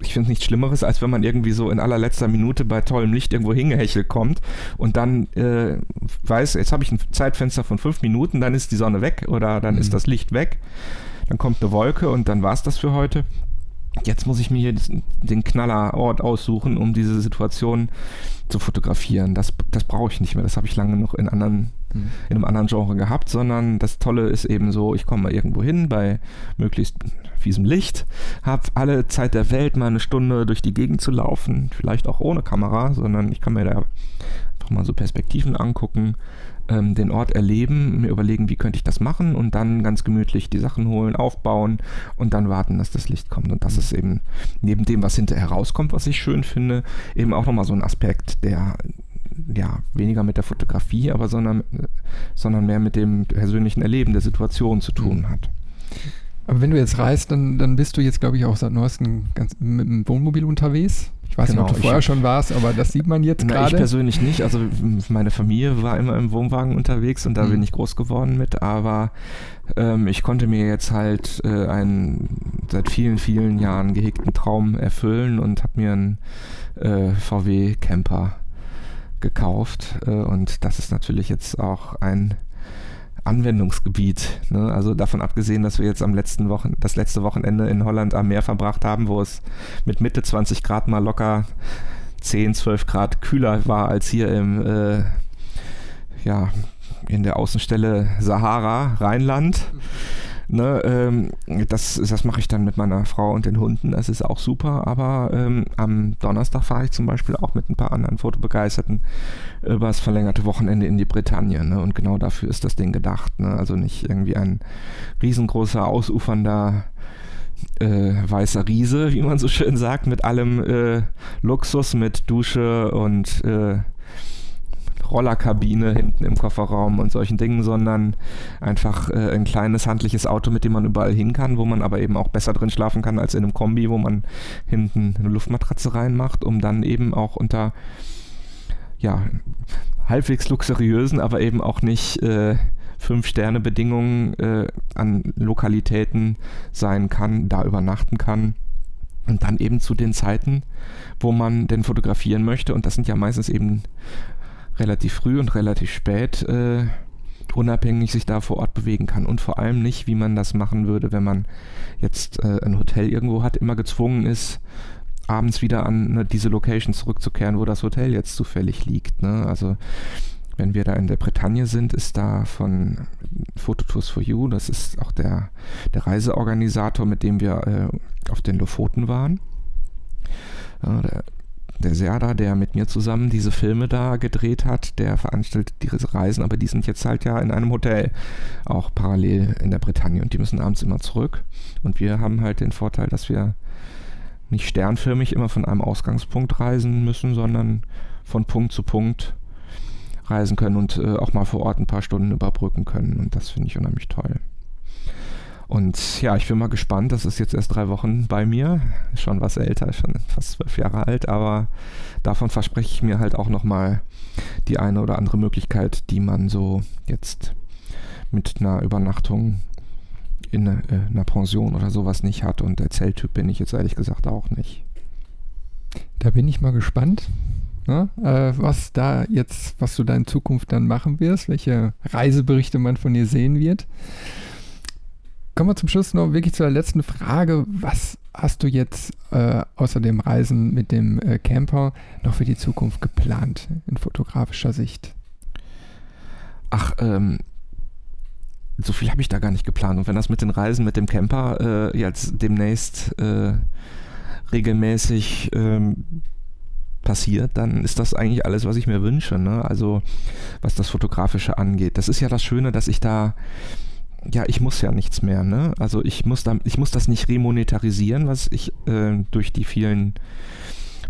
ich finde nichts Schlimmeres, als wenn man irgendwie so in allerletzter Minute bei tollem Licht irgendwo hingehechelt kommt und dann äh, weiß, jetzt habe ich ein Zeitfenster von fünf Minuten, dann ist die Sonne weg oder dann mhm. ist das Licht weg, dann kommt eine Wolke und dann war es das für heute. Jetzt muss ich mir hier den Knallerort aussuchen, um diese Situation zu fotografieren. Das, das brauche ich nicht mehr. Das habe ich lange noch in, anderen, mhm. in einem anderen Genre gehabt, sondern das Tolle ist eben so, ich komme mal irgendwo hin bei möglichst fiesem Licht, habe alle Zeit der Welt mal eine Stunde durch die Gegend zu laufen, vielleicht auch ohne Kamera, sondern ich kann mir da einfach mal so Perspektiven angucken, ähm, den Ort erleben, mir überlegen, wie könnte ich das machen und dann ganz gemütlich die Sachen holen, aufbauen und dann warten, dass das Licht kommt. Und das ist eben neben dem, was hinterher rauskommt, was ich schön finde, eben auch nochmal so ein Aspekt, der ja, weniger mit der Fotografie, aber sondern, sondern mehr mit dem persönlichen Erleben der Situation zu tun mhm. hat. Aber wenn du jetzt reist, dann, dann bist du jetzt, glaube ich, auch seit neuestem ganz mit dem Wohnmobil unterwegs. Ich weiß genau, nicht, ob du vorher schon warst, aber das sieht man jetzt gerade. Ich persönlich nicht. Also meine Familie war immer im Wohnwagen unterwegs und da mhm. bin ich groß geworden mit. Aber ähm, ich konnte mir jetzt halt äh, einen seit vielen, vielen Jahren gehegten Traum erfüllen und habe mir einen äh, VW Camper gekauft. Äh, und das ist natürlich jetzt auch ein Anwendungsgebiet. Ne? Also davon abgesehen, dass wir jetzt am letzten Wochen, das letzte Wochenende in Holland am Meer verbracht haben, wo es mit Mitte 20 Grad mal locker 10, 12 Grad kühler war als hier im äh, ja, in der Außenstelle Sahara, Rheinland. Ne, ähm, das das mache ich dann mit meiner Frau und den Hunden, das ist auch super. Aber ähm, am Donnerstag fahre ich zum Beispiel auch mit ein paar anderen Fotobegeisterten über das verlängerte Wochenende in die Bretagne. Ne? Und genau dafür ist das Ding gedacht. Ne? Also nicht irgendwie ein riesengroßer, ausufernder äh, weißer Riese, wie man so schön sagt, mit allem äh, Luxus, mit Dusche und äh, Rollerkabine hinten im Kofferraum und solchen Dingen, sondern einfach äh, ein kleines handliches Auto, mit dem man überall hin kann, wo man aber eben auch besser drin schlafen kann als in einem Kombi, wo man hinten eine Luftmatratze reinmacht, um dann eben auch unter ja, halbwegs luxuriösen, aber eben auch nicht äh, Fünf-Sterne-Bedingungen äh, an Lokalitäten sein kann, da übernachten kann. Und dann eben zu den Zeiten, wo man denn fotografieren möchte. Und das sind ja meistens eben relativ früh und relativ spät äh, unabhängig sich da vor Ort bewegen kann. Und vor allem nicht, wie man das machen würde, wenn man jetzt äh, ein Hotel irgendwo hat, immer gezwungen ist, abends wieder an ne, diese Location zurückzukehren, wo das Hotel jetzt zufällig liegt. Ne? Also wenn wir da in der Bretagne sind, ist da von Phototours for You, das ist auch der, der Reiseorganisator, mit dem wir äh, auf den Lofoten waren. Ja, der, der Serda, der mit mir zusammen diese Filme da gedreht hat, der veranstaltet diese Reisen, aber die sind jetzt halt ja in einem Hotel, auch parallel in der Bretagne und die müssen abends immer zurück. Und wir haben halt den Vorteil, dass wir nicht sternförmig immer von einem Ausgangspunkt reisen müssen, sondern von Punkt zu Punkt reisen können und äh, auch mal vor Ort ein paar Stunden überbrücken können. Und das finde ich unheimlich toll. Und ja, ich bin mal gespannt. Das ist jetzt erst drei Wochen bei mir. Schon was älter, schon fast zwölf Jahre alt. Aber davon verspreche ich mir halt auch nochmal die eine oder andere Möglichkeit, die man so jetzt mit einer Übernachtung in äh, einer Pension oder sowas nicht hat. Und der Zelttyp bin ich jetzt ehrlich gesagt auch nicht. Da bin ich mal gespannt ne? äh, was da jetzt, was du da in Zukunft dann machen wirst, welche Reiseberichte man von dir sehen wird. Kommen wir zum Schluss noch wirklich zu der letzten Frage. Was hast du jetzt äh, außer dem Reisen mit dem äh, Camper noch für die Zukunft geplant in fotografischer Sicht? Ach, ähm, so viel habe ich da gar nicht geplant. Und wenn das mit den Reisen mit dem Camper äh, jetzt demnächst äh, regelmäßig ähm, passiert, dann ist das eigentlich alles, was ich mir wünsche. Ne? Also was das Fotografische angeht. Das ist ja das Schöne, dass ich da ja, ich muss ja nichts mehr, ne? Also ich muss da, ich muss das nicht remonetarisieren, was ich äh, durch die vielen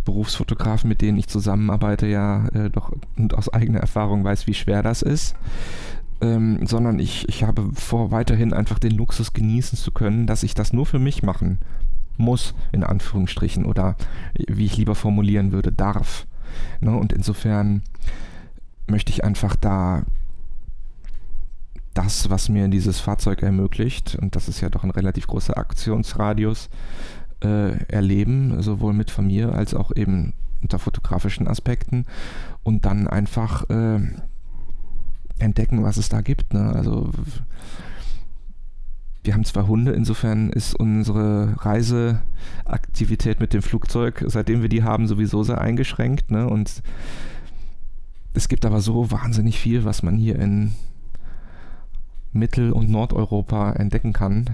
Berufsfotografen, mit denen ich zusammenarbeite, ja äh, doch und aus eigener Erfahrung weiß, wie schwer das ist. Ähm, sondern ich, ich habe vor, weiterhin einfach den Luxus genießen zu können, dass ich das nur für mich machen muss, in Anführungsstrichen, oder wie ich lieber formulieren würde, darf. Ne? Und insofern möchte ich einfach da das, was mir dieses Fahrzeug ermöglicht, und das ist ja doch ein relativ großer Aktionsradius, äh, erleben, sowohl mit Familie als auch eben unter fotografischen Aspekten und dann einfach äh, entdecken, was es da gibt. Ne? Also wir haben zwei Hunde, insofern ist unsere Reiseaktivität mit dem Flugzeug, seitdem wir die haben, sowieso sehr eingeschränkt. Ne? Und es gibt aber so wahnsinnig viel, was man hier in Mittel- und Nordeuropa entdecken kann,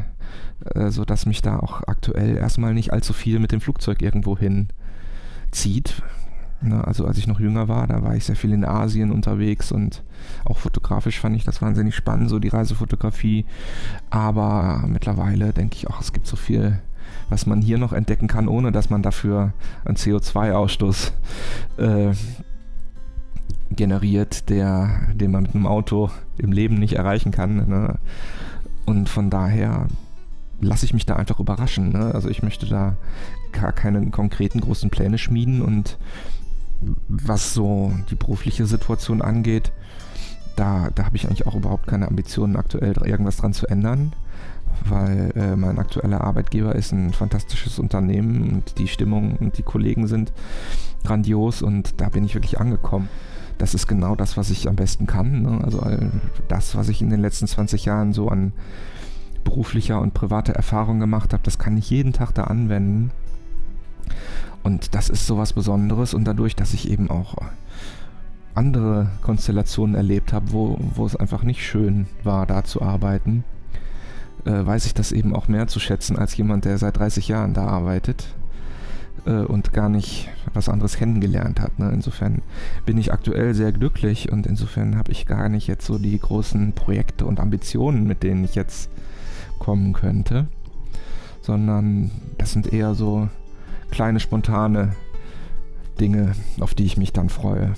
äh, sodass mich da auch aktuell erstmal nicht allzu viel mit dem Flugzeug irgendwo hin zieht. Ne, also als ich noch jünger war, da war ich sehr viel in Asien unterwegs und auch fotografisch fand ich das wahnsinnig spannend, so die Reisefotografie. Aber mittlerweile denke ich auch, es gibt so viel, was man hier noch entdecken kann, ohne dass man dafür einen CO2-Ausstoß äh, generiert, der, den man mit einem Auto im Leben nicht erreichen kann. Ne? Und von daher lasse ich mich da einfach überraschen. Ne? Also ich möchte da gar keine konkreten großen Pläne schmieden und was so die berufliche Situation angeht, da, da habe ich eigentlich auch überhaupt keine Ambitionen, aktuell irgendwas dran zu ändern, weil äh, mein aktueller Arbeitgeber ist ein fantastisches Unternehmen und die Stimmung und die Kollegen sind grandios und da bin ich wirklich angekommen. Das ist genau das, was ich am besten kann. Ne? Also äh, das, was ich in den letzten 20 Jahren so an beruflicher und privater Erfahrung gemacht habe, das kann ich jeden Tag da anwenden. Und das ist so was Besonderes und dadurch, dass ich eben auch andere Konstellationen erlebt habe, wo, wo es einfach nicht schön war, da zu arbeiten, äh, weiß ich das eben auch mehr zu schätzen als jemand, der seit 30 Jahren da arbeitet äh, und gar nicht was anderes kennengelernt hat. Ne? Insofern bin ich aktuell sehr glücklich und insofern habe ich gar nicht jetzt so die großen Projekte und Ambitionen, mit denen ich jetzt kommen könnte, sondern das sind eher so kleine spontane Dinge, auf die ich mich dann freue.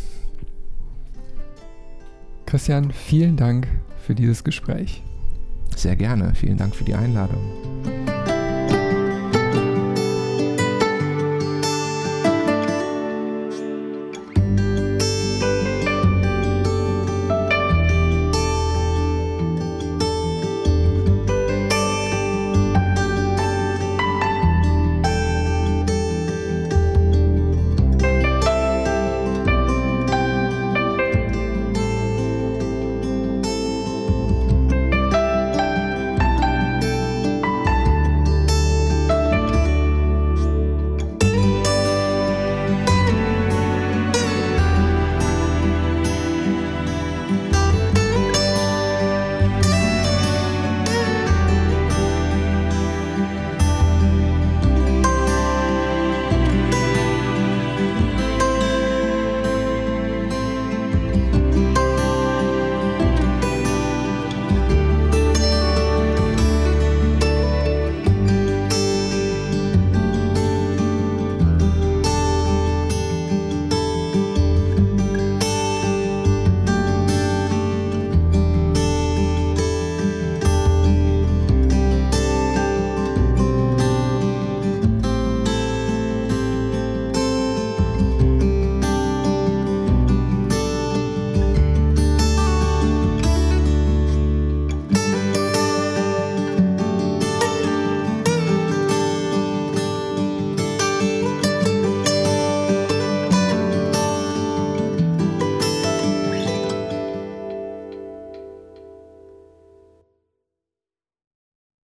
Christian, vielen Dank für dieses Gespräch. Sehr gerne, vielen Dank für die Einladung.